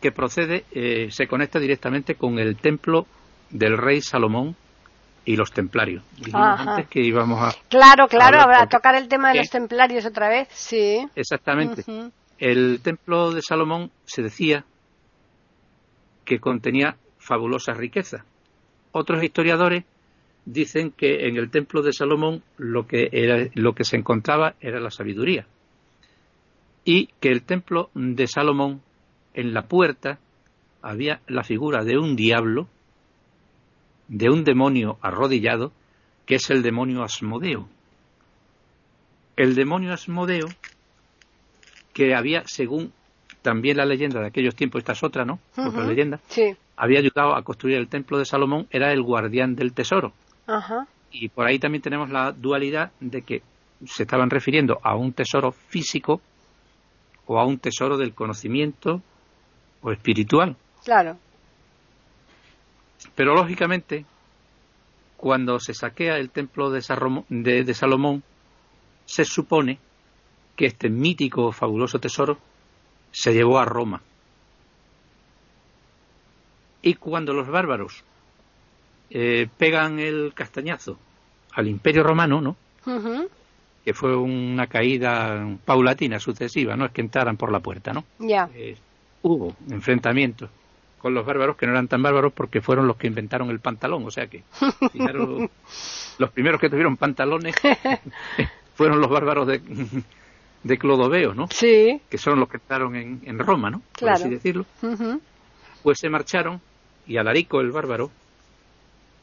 que procede, eh, se conecta directamente con el templo del rey Salomón y los templarios. Dijimos antes que íbamos a. Claro, claro, a, tocar el tema de los templarios otra vez, sí. Exactamente. El templo de Salomón se decía que contenía fabulosas riquezas. Otros historiadores dicen que en el templo de Salomón lo que, era, lo que se encontraba era la sabiduría y que el templo de Salomón en la puerta había la figura de un diablo, de un demonio arrodillado, que es el demonio Asmodeo. El demonio Asmodeo, que había, según también la leyenda de aquellos tiempos, esta es otra, ¿no? Otra leyenda, había ayudado a construir el templo de Salomón, era el guardián del tesoro. Y por ahí también tenemos la dualidad de que se estaban refiriendo a un tesoro físico o a un tesoro del conocimiento o espiritual. Claro. Pero lógicamente, cuando se saquea el templo de, de Salomón, se supone que este mítico, fabuloso tesoro se llevó a Roma. Y cuando los bárbaros eh, pegan el castañazo al Imperio Romano, ¿no? Que fue una caída paulatina, sucesiva, no es que entraran por la puerta, ¿no? Ya. Eh, hubo enfrentamientos con los bárbaros que no eran tan bárbaros porque fueron los que inventaron el pantalón, o sea que los primeros que tuvieron pantalones fueron los bárbaros de, de Clodoveo, ¿no? Sí. Que son los que entraron en, en Roma, ¿no? Por así decirlo. Pues se marcharon y Alarico el bárbaro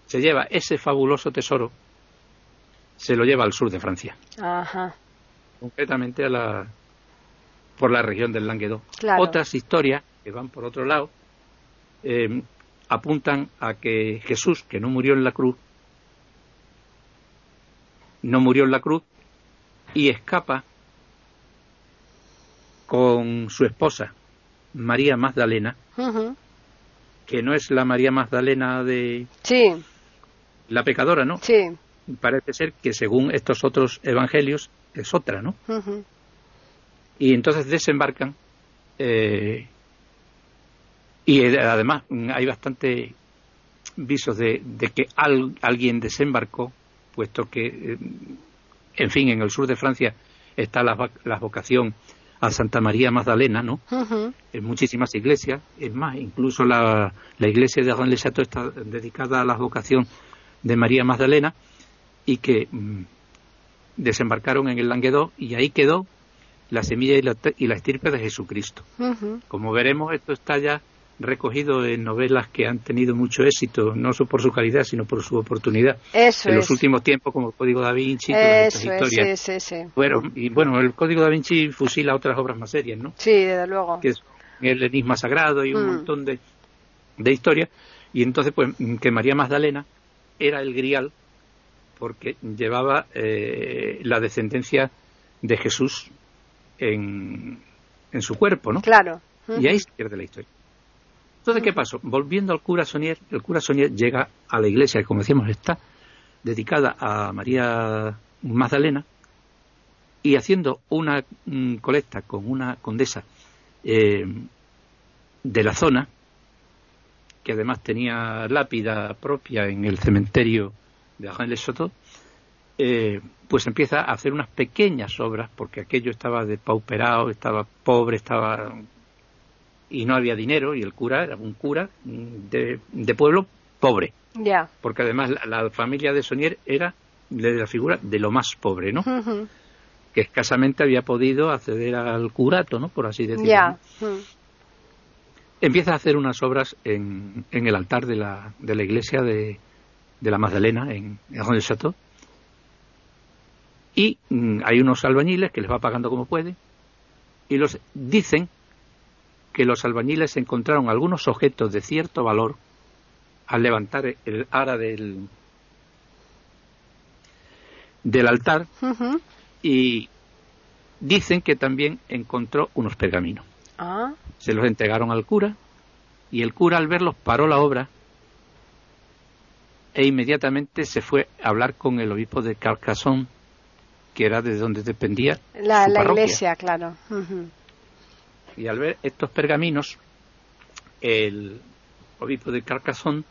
se lleva ese fabuloso tesoro, se lo lleva al sur de Francia. Ajá. Concretamente a la, por la región del Languedoc. Otras historias que van por otro lado eh, apuntan a que Jesús, que no murió en la cruz, no murió en la cruz, y escapa con su esposa, María Magdalena, que no es la María Magdalena de Sí, la pecadora, ¿no? sí. Parece ser que según estos otros evangelios es otra, ¿no? Ujú. Y entonces desembarcan eh, y eh, además mm, hay bastante visos de, de que al- alguien desembarcó, puesto que, eh, en fin, en el sur de Francia está la, la vocación a Santa María Magdalena, ¿no? En muchísimas iglesias. Es más, incluso la, la iglesia de Château está dedicada a la vocación de María Magdalena y que mm, desembarcaron en el Languedoc y ahí quedó la semilla y la, y la estirpe de Jesucristo. Como veremos, esto está ya recogido en novelas que han tenido mucho éxito, no so- por su calidad, sino por su oportunidad. Eso en es. los últimos tiempos, como el Código da Vinci, todas estas Eso es, historias. sí, sí, sí. Bueno, y bueno, el Código da Vinci fusila otras obras más serias, ¿no? Sí, desde luego. que es el enigma sagrado y un Mm. montón de, de historias. Y entonces, pues, que María Magdalena era el grial porque llevaba eh, la descendencia de Jesús en, en su cuerpo, ¿no? Claro. Y ahí se pierde la historia. Entonces, ¿qué pasó? Volviendo al cura Sonier, el cura Sonier llega a la iglesia que, como decíamos, está dedicada a María Magdalena y haciendo una mm, colecta con una condesa eh, de la zona, que además tenía lápida propia en el cementerio de Arles-les-Châteaux, eh, pues empieza a hacer unas pequeñas obras, porque aquello estaba depauperado, estaba pobre, estaba y no había dinero, y el cura era un cura de, de pueblo pobre, Ya. porque además la, la familia de Sonier era de la figura de lo más pobre, ¿no? Que escasamente había podido acceder al curato, ¿no? Por así decirlo. Empieza a hacer unas obras en, en el altar de la, de la iglesia de, de la Magdalena, en Château. Y mm, hay unos albañiles que les va pagando como puede. Y los dicen que los albañiles encontraron algunos objetos de cierto valor al levantar el ara del, del altar y dicen que también encontró unos pergaminos. Ah, Se los entregaron al cura y el cura al verlos paró la obra e inmediatamente se fue a hablar con el obispo de Carcassonne, que era de donde dependía la, la iglesia, claro. Y al ver estos pergaminos, el obispo de Carcassonne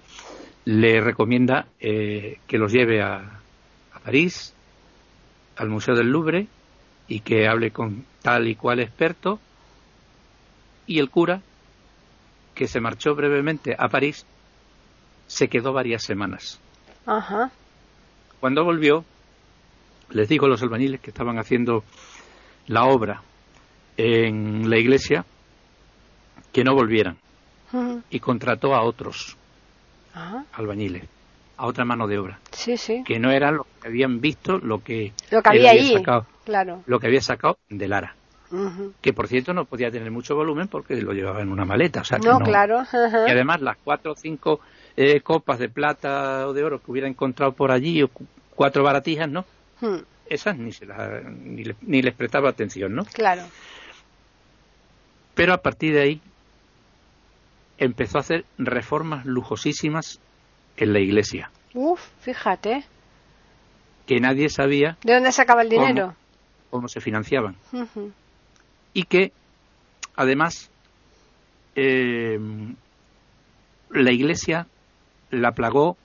le recomienda eh, que los lleve a, a París, al Museo del Louvre, y que hable con tal y cual experto. Y el cura, que se marchó brevemente a París, se quedó varias semanas. Ajá. Cuando volvió, les dijo a los albañiles que estaban haciendo la obra en la iglesia que no volvieran y contrató a otros Ah, albañiles, a otra mano de obra, sí, sí. que no eran los que habían visto lo que, Lo que había ahí. sacado, Claro. lo que había sacado de Lara, que por cierto no podía tener mucho volumen porque lo llevaba en una maleta, o sea No, no- claro. y además las cuatro o cinco eh, copas de plata o de oro que hubiera encontrado por allí o cu- cuatro baratijas, ¿no? Mm, Esas ni, se las- ni, le- ni les prestaba atención, ¿no? Claro. Pero a partir de ahí empezó a hacer reformas lujosísimas en la iglesia, Uf, fíjate. que nadie sabía ¿De dónde sacaba el dinero? cómo se financiaban y que además eh, la iglesia la plagó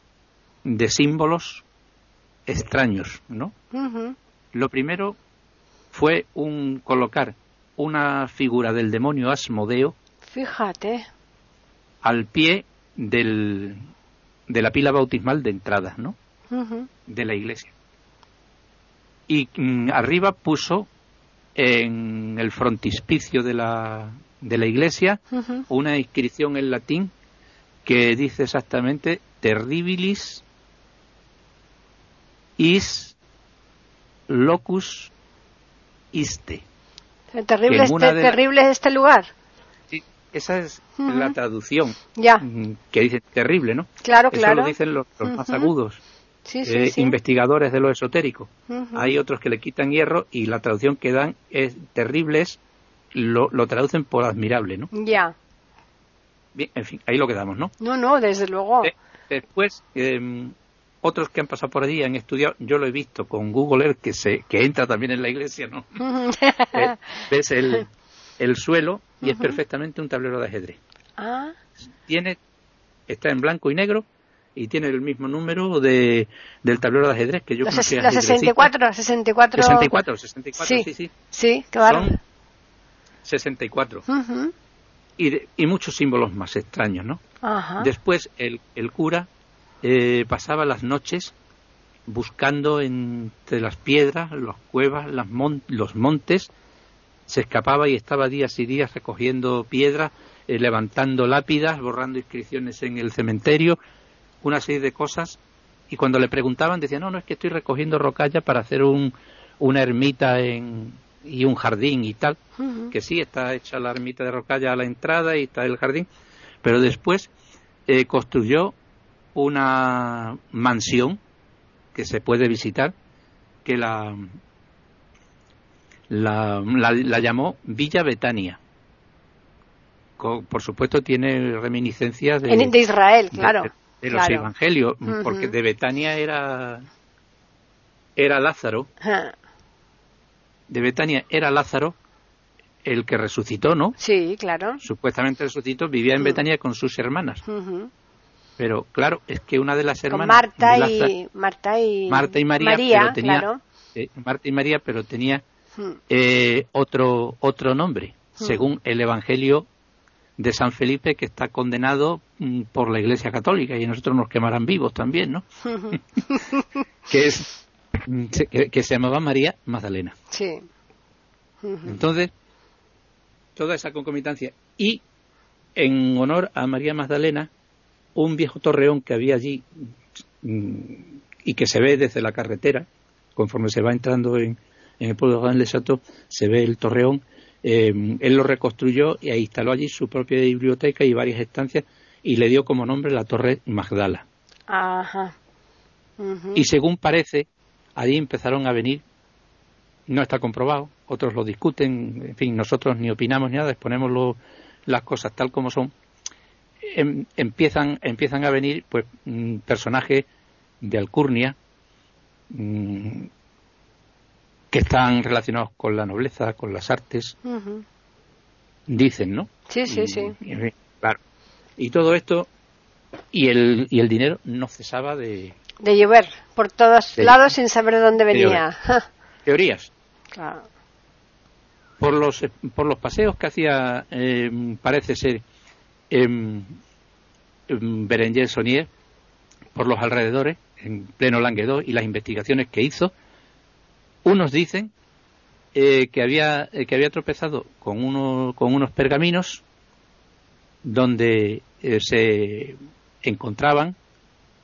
de símbolos extraños, ¿no? Lo primero fue un colocar una figura del demonio Asmodeo Fíjate. al pie del, de la pila bautismal de entrada, ¿no? De la iglesia. Y mm, arriba puso en el frontispicio de la, de la iglesia una inscripción en latín que dice exactamente terribilis is locus iste. Terrible, este, de terrible es este lugar. Sí, esa es Ujú. la traducción Ya, que dice terrible, ¿no? claro, Eso claro. lo dicen los, los más Ujú. agudos. eh, investigadores de lo esotérico. Hay otros que le quitan hierro y la traducción que dan es terrible, es, lo, lo traducen por admirable, ¿no? Ya. Bien, en fin, ahí lo quedamos, ¿no? No, no, desde luego. después, em, otros que han pasado por allí han estudiado, yo lo he visto con Google Earth, que, se, que entra también en la iglesia, ¿no? Ves el, el suelo y es perfectamente un tablero de ajedrez. Ah. Tiene, está en blanco y negro y tiene el mismo número de, del tablero de ajedrez que yo los, conocía. Los 64, 64. 64, 64, sí, sí. Sí, sí claro. Son 64. y, y muchos símbolos más extraños, ¿no? Ajá. Después el, el cura eh, pasaba las noches buscando entre las piedras, las cuevas, las los montes, se escapaba y estaba días y días recogiendo piedras, eh, levantando lápidas, borrando inscripciones en el cementerio, una serie de cosas. Y cuando le preguntaban, decía, no, no, es que estoy recogiendo rocalla para hacer un, una ermita en, y un jardín y tal. Que sí, está hecha la ermita de rocalla a la entrada y está el jardín. Pero después eh, construyó una mansión que se puede visitar, que la, la, la, llamó Villa Betania. por supuesto tiene reminiscencias de, de Israel, claro. De, los evangelios, porque de Betania era, era Lázaro. De Betania era Lázaro el que resucitó, ¿no? Sí, claro. Supuestamente resucitó, vivía en Betania con sus hermanas. Pero claro, es que una de las hermanas. Marta, y, Marta y. Marta y María, tenía, eh, Marta y María, pero tenía Hmm. eh, otro, otro nombre, hmm. según el Evangelio de San Felipe, que está condenado mm, por la Iglesia Católica y nosotros nos quemarán vivos también, ¿no? que es mm, que, se llamaba María Magdalena. Sí. Entonces, toda esa concomitancia. Y en honor a María Magdalena, un viejo torreón que había allí mm, y que se ve desde la carretera, conforme se va entrando en, en el pueblo de Juan se ve el torreón. Eh, él lo reconstruyó y instaló allí su propia biblioteca y varias estancias y le dio como nombre la Torre Magdala. Ajá. Y según parece, allí empezaron a venir, no está comprobado, otros lo discuten, en fin, nosotros ni opinamos ni nada, exponemos las cosas tal como son. Em, empiezan, empiezan a venir pues mm, personajes de Alcurnia, mm, que están relacionados con la nobleza, con las artes, dicen, ¿no? Sí, sí, sí. claro. Y todo esto, y el, y el dinero no cesaba de... De llover por todos lados sin saber de dónde venía. Teorías. Claro. Por los, por los paseos que hacía, eh, parece ser, eh, Berenger Sonier, por los alrededores, en pleno Languedoc, y las investigaciones que hizo, unos dicen eh, que, había, eh, que había tropezado con, uno, con unos pergaminos donde eh, se encontraban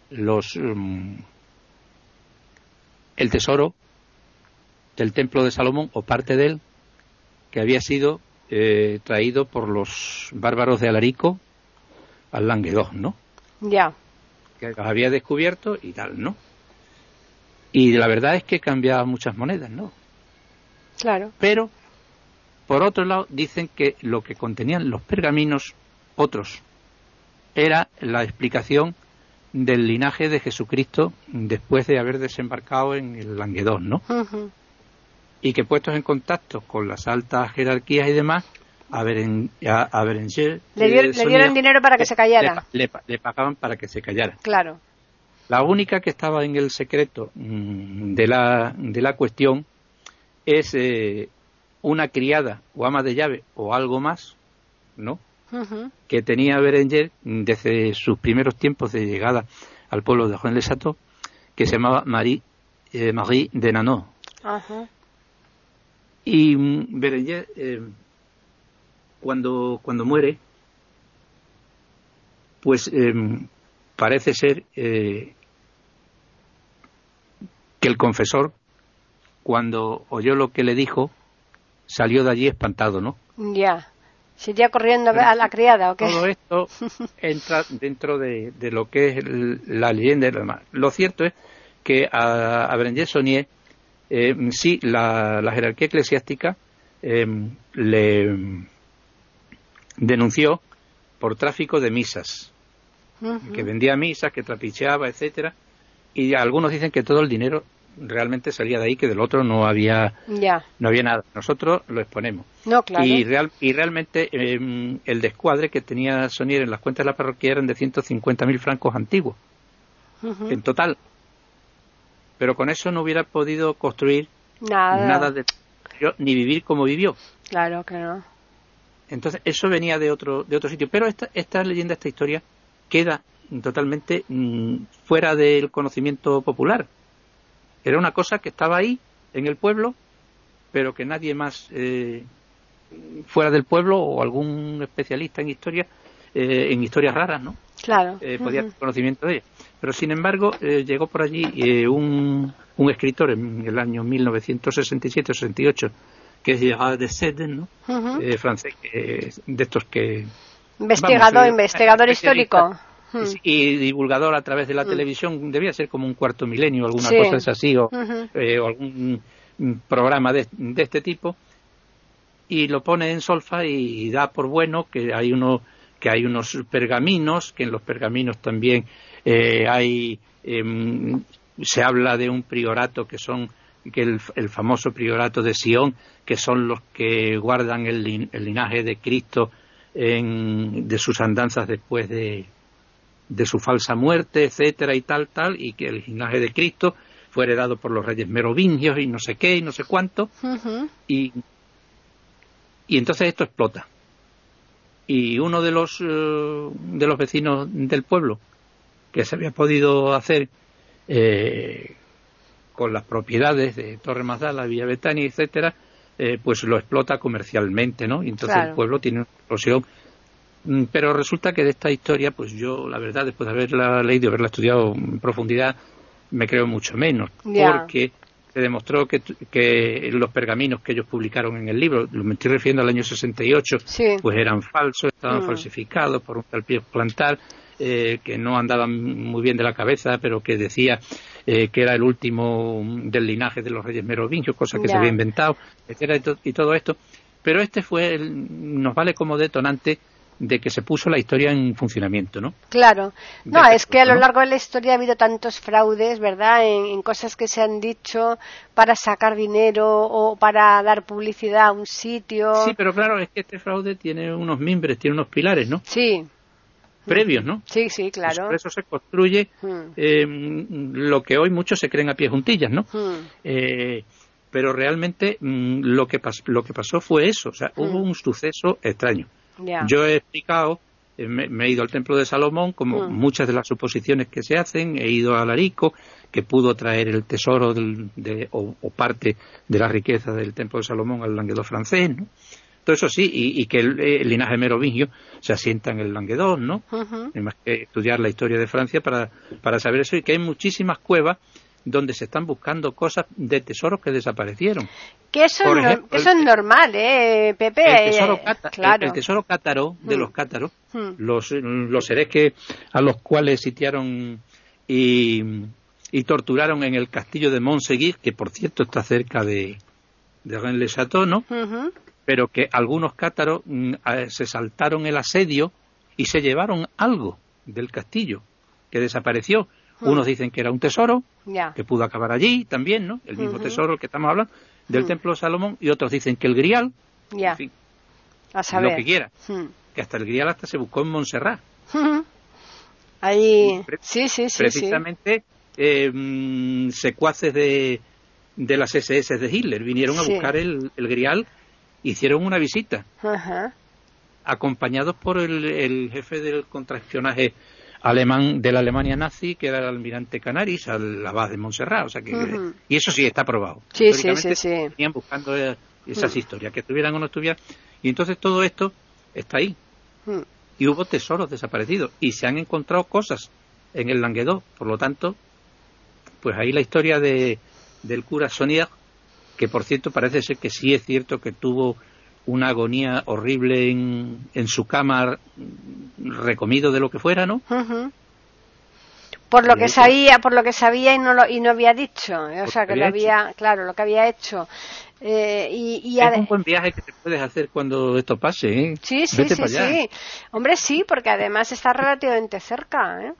los mm, el tesoro del templo de Salomón o parte de él que había sido traído por los bárbaros de Alarico al Languedoc, ¿no? Ya. Que los había descubierto y tal, ¿no? Y la verdad es que cambiaba muchas monedas, ¿no? Claro. Pero, por otro lado, dicen que lo que contenían los pergaminos, otros, era la explicación del linaje de Jesucristo después de haber desembarcado en el Languedoc, ¿no? Y que puestos en contacto con las altas jerarquías y demás, a, Beren, a, Berenger... Le, le dieron dinero para que se callara. Le, le, pagaban para que se callara. Claro. La única que estaba en el secreto mm, de la, de la cuestión es eh, una criada o ama de llave o algo más, ¿no? Que tenía Berenger desde sus primeros tiempos de llegada al pueblo de Juan Lesato, que se llamaba Marie, eh, Marie de Nanot. Y mm, Berenger, eh, cuando, cuando muere, pues parece ser eh, que el confesor, cuando oyó lo que le dijo, salió de allí espantado, ¿no? Ya. ¿Seguía corriendo a la criada o qué? Todo esto entra dentro de, lo que es la leyenda. Lo cierto es que a, a Berenguer Saunier eh, sí, la, jerarquía eclesiástica eh, le denunció por tráfico de misas, que vendía misas, que trapicheaba, etcétera, y algunos dicen que todo el dinero realmente salía de ahí, que del otro no había no había nada. Nosotros lo exponemos. Y, real, y realmente em, el descuadre que tenía Sonier en las cuentas de la parroquia eran de 150.000 francos antiguos, en total pero con eso no hubiera podido construir nada, de ni vivir como vivió. Claro, claro. Entonces, eso venía de otro, de otro sitio. Pero esta, esta leyenda, esta historia, queda totalmente mm, fuera del conocimiento popular. Era una cosa que estaba ahí, en el pueblo, pero que nadie más eh, fuera del pueblo o algún especialista en historia, eh, en historias raras, ¿no? Claro. Eh, podía tener conocimiento de ella. Pero sin embargo, eh, llegó por allí eh, un, un, escritor en el año 1967-68, que es de Seden, ¿no? Eh, francés, de estos que. Investigador, investigador histórico. Y divulgador a través de la televisión, debía ser como un cuarto milenio, alguna cosa así, o, o algún programa de, de, este tipo, y lo pone en solfa y, da por bueno que hay uno que hay unos pergaminos, que en los pergaminos también eh, hay, em, se habla de un priorato que son que el, famoso priorato de Sion, que son los que guardan el, linaje de Cristo de sus andanzas después de, de su falsa muerte, etcétera y tal, tal, y que el linaje de Cristo fue heredado por los reyes merovingios y no sé qué y no sé cuánto, y, y entonces esto explota. Y uno de los, eh, de los vecinos del pueblo, que se había podido hacer eh, con las propiedades de Torre Mazdala, Villa Betania, etcétera, eh, pues lo explota comercialmente, ¿no? Y entonces el pueblo tiene una explosión. Mm, pero resulta que de esta historia, pues yo, la verdad, después de haberla leído, haberla estudiado en profundidad, me creo mucho menos, porque se demostró que, que, los pergaminos que ellos publicaron en el libro, me estoy refiriendo al año 68, pues eran falsos, estaban mm. falsificados por un tal pie plantar, eh, que no andaba muy bien de la cabeza, pero que decía eh, que era el último del linaje de los reyes merovingios, cosa que se había inventado, etcétera, y, todo esto. Pero este fue, nos vale como detonante de que se puso la historia en funcionamiento, ¿no? Claro. No, es que a lo largo de la historia ha habido tantos fraudes, ¿verdad? En, cosas que se han dicho para sacar dinero o para dar publicidad a un sitio. Sí, pero claro, es que este fraude tiene unos mimbres, tiene unos pilares, ¿no? Sí previos, ¿no? Sí, sí, claro. Por eso se construye eh, lo que hoy muchos se creen a pie juntillas, ¿no? Eh, pero realmente mm, lo, que lo que pasó fue eso, o sea, hubo un suceso extraño. Yo he explicado, eh, me, he ido al templo de Salomón, como muchas de las suposiciones que se hacen, he ido a Larico, que pudo traer el tesoro de, o, parte de la riqueza del templo de Salomón al Languedoc francés, ¿no? Todo eso sí, y, que el, linaje merovingio se asienta en el Languedoc, ¿no? Hay más que estudiar la historia de Francia para, para saber eso, y que hay muchísimas cuevas donde se están buscando cosas de tesoros que desaparecieron. Que eso, eso es normal, ¿eh, Pepe? El tesoro, claro. el, tesoro cátaro de los cátaros, los, los seres que, a los cuales sitiaron y, y torturaron en el castillo de Montseguir, que por cierto está cerca de, de Rennes-le-Château, ¿no? Pero que algunos cátaros mm, se saltaron el asedio y se llevaron algo del castillo que desapareció. Hmm. Unos dicen que era un tesoro, que pudo acabar allí también, ¿no? El mismo tesoro que estamos hablando, del hmm. templo de Salomón, y otros dicen que el grial, en fin, lo que quiera, hmm. que hasta el grial hasta se buscó en Montserrat. Ahí, sí, sí, sí. Precisamente eh, mm, secuaces de, de las SS de Hitler vinieron a buscar el, el grial hicieron una visita, acompañados por el, jefe del contraccionaje alemán de la Alemania nazi, que era el almirante Canaris, al abad de Montserrat, o sea que, y eso sí está probado. Sí, sí, sí, sí. Venían buscando eh, esas historias, que estuvieran o no estuvieran, y entonces todo esto está ahí. Y hubo tesoros desaparecidos, y se han encontrado cosas en el Languedoc, por lo tanto, pues ahí la historia de, del cura Sonier que por cierto parece ser que sí es cierto que tuvo una agonía horrible en, en su cama recomido de lo que fuera, ¿no? Por lo que sabía, por lo que sabía y no lo, y no había dicho, o sea que lo había, claro, lo que había hecho. Eh, y, es un buen viaje que te puedes hacer cuando esto pase, ¿eh? Sí, sí, sí, sí. Hombre, sí, porque además está relativamente cerca, ¿eh?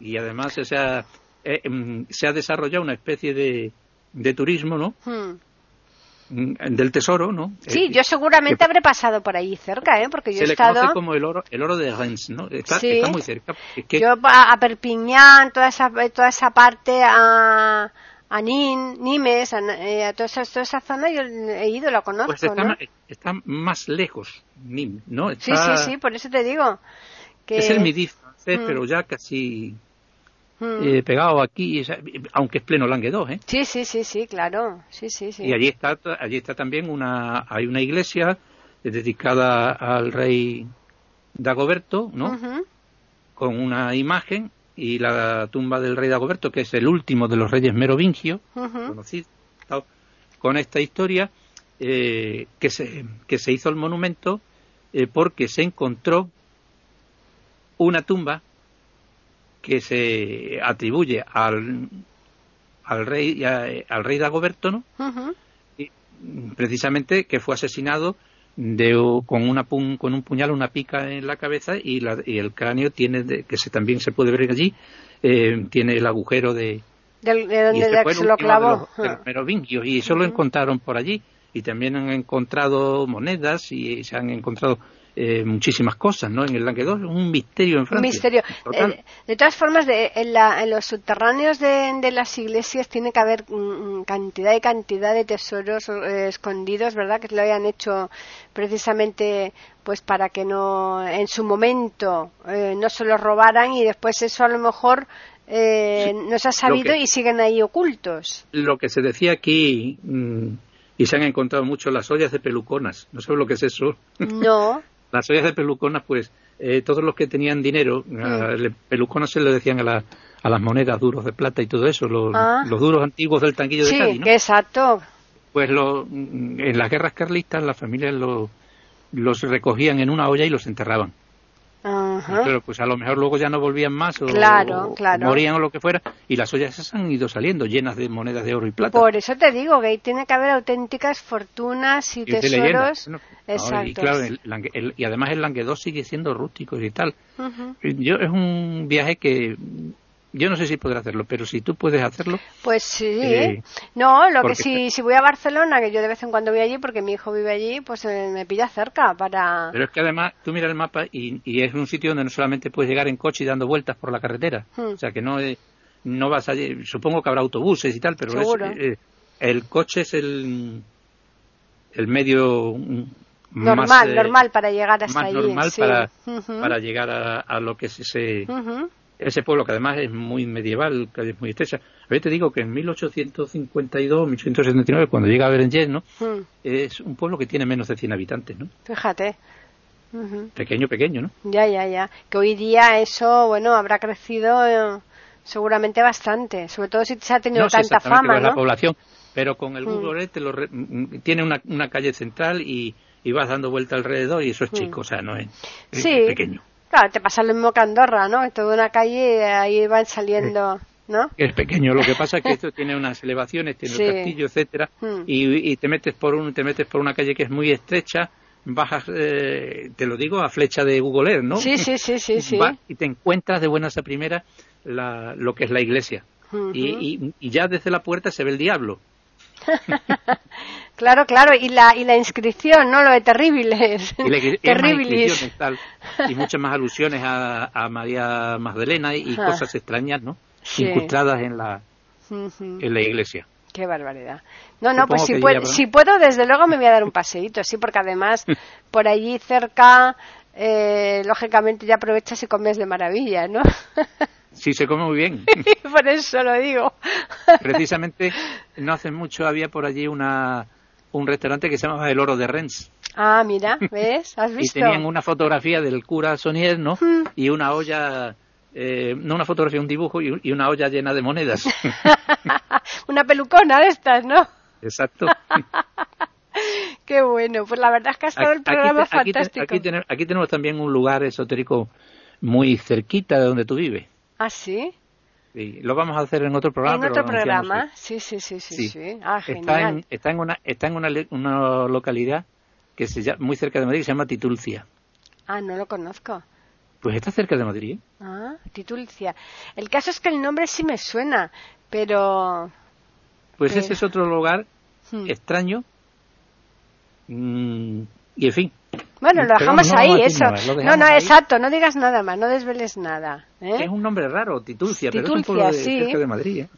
Y además, o sea, eh, mm, se ha desarrollado una especie de, de turismo, ¿no? Hmm. Mm, del tesoro, ¿no? Sí, yo seguramente habré pasado por ahí cerca, ¿eh? Porque yo se he estado... conoce como el oro, el oro de Reims, ¿no? Está, muy cerca. Yo a, Perpiñán, toda esa, toda esa parte, a, a Nimes, a, eh, a toda, esa, toda, esa, zona, yo he ido, la conozco, pues está, ¿no? está más lejos, ¿no? Sí, sí, sí, por eso te digo. Que... Es el midi francés, mm. pero ya casi. Eh, pegado aquí, aunque es pleno Languedoc, ¿eh? Sí, sí, sí, sí, claro, sí, sí, sí. Y allí está, allí está también una, hay una iglesia dedicada al rey Dagoberto, ¿no? Con una imagen y la tumba del rey Dagoberto, que es el último de los reyes merovingios, conocido, con esta historia, eh, que, se, que se hizo el monumento eh, porque se encontró una tumba que se atribuye al, al rey al rey Dagoberto, ¿no? y, precisamente que fue asesinado de, con una con un puñal una pica en la cabeza y, la, y el cráneo tiene que se también se puede ver allí eh, tiene el agujero de de donde se lo clavó. y eso lo encontraron por allí y también han encontrado monedas y se han encontrado eh, muchísimas cosas, ¿no? En el Languedoc, un misterio en Francia. Un misterio. Eh, de todas formas, de, en, los subterráneos de, las iglesias tiene que haber cantidad y cantidad de tesoros eh, escondidos, ¿verdad? Que lo hayan hecho precisamente pues para que no en su momento no se los robaran y después eso a lo mejor no se ha sabido y siguen ahí ocultos. Lo que se decía aquí mm, y se han encontrado mucho las ollas de peluconas. No sé lo que es eso. No. las ollas de peluconas, pues eh, todos los que tenían dinero, peluconas se le decían a, la, a las monedas duros de plata y todo eso, los, ah. los duros antiguos del tanquillo de Cádiz, ¿no? exacto. Pues lo, en las guerras carlistas las familias los recogían en una olla y los enterraban. Pero pues a lo mejor luego ya no volvían más o, morían o lo que fuera y las ollas esas han ido saliendo llenas de monedas de oro y plata. Por eso te digo que ahí tiene que haber auténticas fortunas y, tesoros. Exacto. Y, además el Languedoc sigue siendo rústico y tal. Yo es un viaje que yo no sé si podré hacerlo, pero si tú puedes hacerlo. Pues sí. Eh, no, lo que si, si voy a Barcelona, que yo de vez en cuando voy allí porque mi hijo vive allí, pues eh, me pilla cerca para. Pero es que además tú miras el mapa y, y, es un sitio donde no solamente puedes llegar en coche y dando vueltas por la carretera. Hmm. O sea que no, no vas allí. Supongo que habrá autobuses y tal, pero eh, el coche es el, el medio. Normal, normal para llegar hasta más allí. normal para, para llegar a, a, lo que es ese ese pueblo que además es muy medieval, que es muy estrecha. A ver, te digo que en 1852, 1879, cuando llega a Berenguer, ¿no? Hmm. Es un pueblo que tiene menos de 100 habitantes, ¿no? Fíjate. Pequeño, pequeño, ¿no? Ya, ya, ya. Que hoy día eso, bueno, habrá crecido eh, seguramente bastante, sobre todo si se ha tenido tanta fama, ¿no? la población, pero con el hmm. Google Earth lo mm, tiene una, una, calle central y, y, vas dando vuelta alrededor y eso es hmm. chico, o sea, no es, sí. pequeño. Claro, te pasa lo mismo que Andorra, ¿no? Es toda una calle ahí van saliendo, ¿no? Es pequeño, lo que pasa es que esto tiene unas elevaciones, tiene un castillo, etcétera, hmm. y, te metes por un, te metes por una calle que es muy estrecha, bajas, eh, te lo digo, a flecha de Google Earth, ¿no? Sí, sí, sí, sí, sí. y te encuentras de buenas a primera la, lo que es la iglesia. y, y, ya desde la puerta se ve el diablo. claro, claro, y la, y la inscripción, ¿no? Lo de terribles. Y, terribles. y muchas más alusiones a, a María Magdalena y, cosas extrañas, ¿no? Incrustadas en la, en la iglesia. Qué barbaridad. No, no, pues si, puedo, si puedo, desde luego me voy a dar un paseíto, sí, porque además por allí cerca, eh, lógicamente ya aprovechas y comes de maravilla, ¿no? Sí, se come muy bien. por eso lo digo. Precisamente, no hace mucho había por allí una, un restaurante que se llamaba El Oro de Rennes. Ah, mira, ¿ves? ¿Has visto? Y tenían una fotografía del cura Sonier, ¿no? Hmm. Y una olla, eh, no una fotografía, un dibujo y, una olla llena de monedas. una pelucona de estas, ¿no? Exacto. Qué bueno, pues la verdad es que ha estado el programa fantástico. aquí, tenemos también un lugar esotérico muy cerquita de donde tú vives. ¿Ah, sí? Sí, lo vamos a hacer en otro programa. En otro programa, sí, sí, sí, sí, sí. Ah, está En, está en, una, está en una, una localidad que se llama, muy cerca de Madrid, que se llama Titulcia. Ah, no lo conozco. Pues está cerca de Madrid. Ah, Titulcia. El caso es que el nombre sí me suena, pero... Pues ese es otro lugar hmm. extraño. Mm, y en fin. Bueno, lo dejamos ahí, eso. no, no, exacto, no digas nada más, no desveles nada. ¿eh? Es un nombre raro, Titulcia, pero es un pueblo de, cerca de Madrid. ¿eh?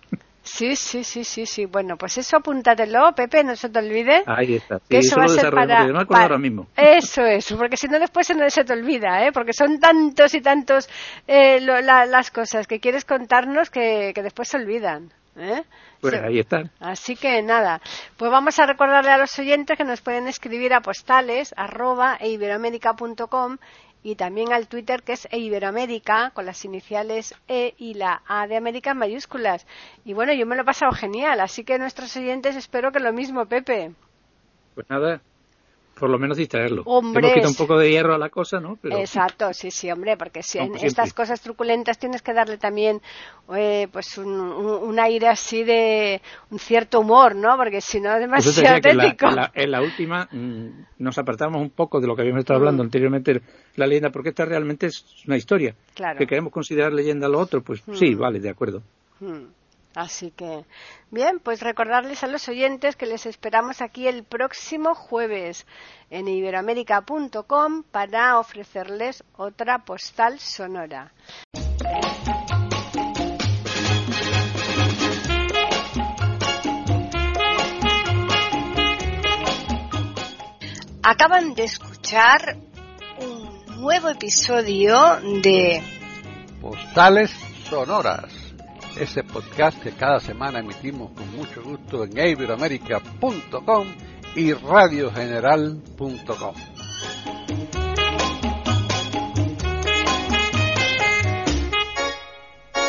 Sí, sí, sí, sí, sí. Bueno, pues eso apúntatelo, Pepe, no se te olvide. Ahí está. que eso, va a ser para, ahora mismo. Eso es, porque si no después se, no se te olvida, ¿eh? Porque son tantos y tantos eh, las cosas que quieres contarnos que, que después se olvidan. ¿eh? Pues ahí están. Así que nada, pues vamos a recordarle a los oyentes que nos pueden escribir a postales arroba eiberoamérica.com y también al Twitter que es Iberoamérica con las iniciales E y la A de América en mayúsculas. Y bueno, yo me lo he pasado genial, así que nuestros oyentes espero que lo mismo, Pepe. Pues nada, por lo menos distraerlo. Hombre, Hemos quitado un poco de hierro a la cosa, ¿no? Exacto, sí, sí, hombre, porque si en estas cosas truculentas tienes que darle también eh, pues un, aire así de un cierto humor, ¿no? Porque si no es demasiado técnico. En la, última mm, nos apartamos un poco de lo que habíamos estado hablando mm. anteriormente, la leyenda, porque esta realmente es una historia. Claro. Que queremos considerar leyenda lo otro, pues sí, mm. vale, de acuerdo. Así que, bien, pues recordarles a los oyentes que les esperamos aquí el próximo jueves en iberoamérica.com para ofrecerles otra postal sonora. Acaban de escuchar un nuevo episodio de Postales Sonoras ese podcast que cada semana emitimos con mucho gusto en iberoamerica.com y radiogeneral.com.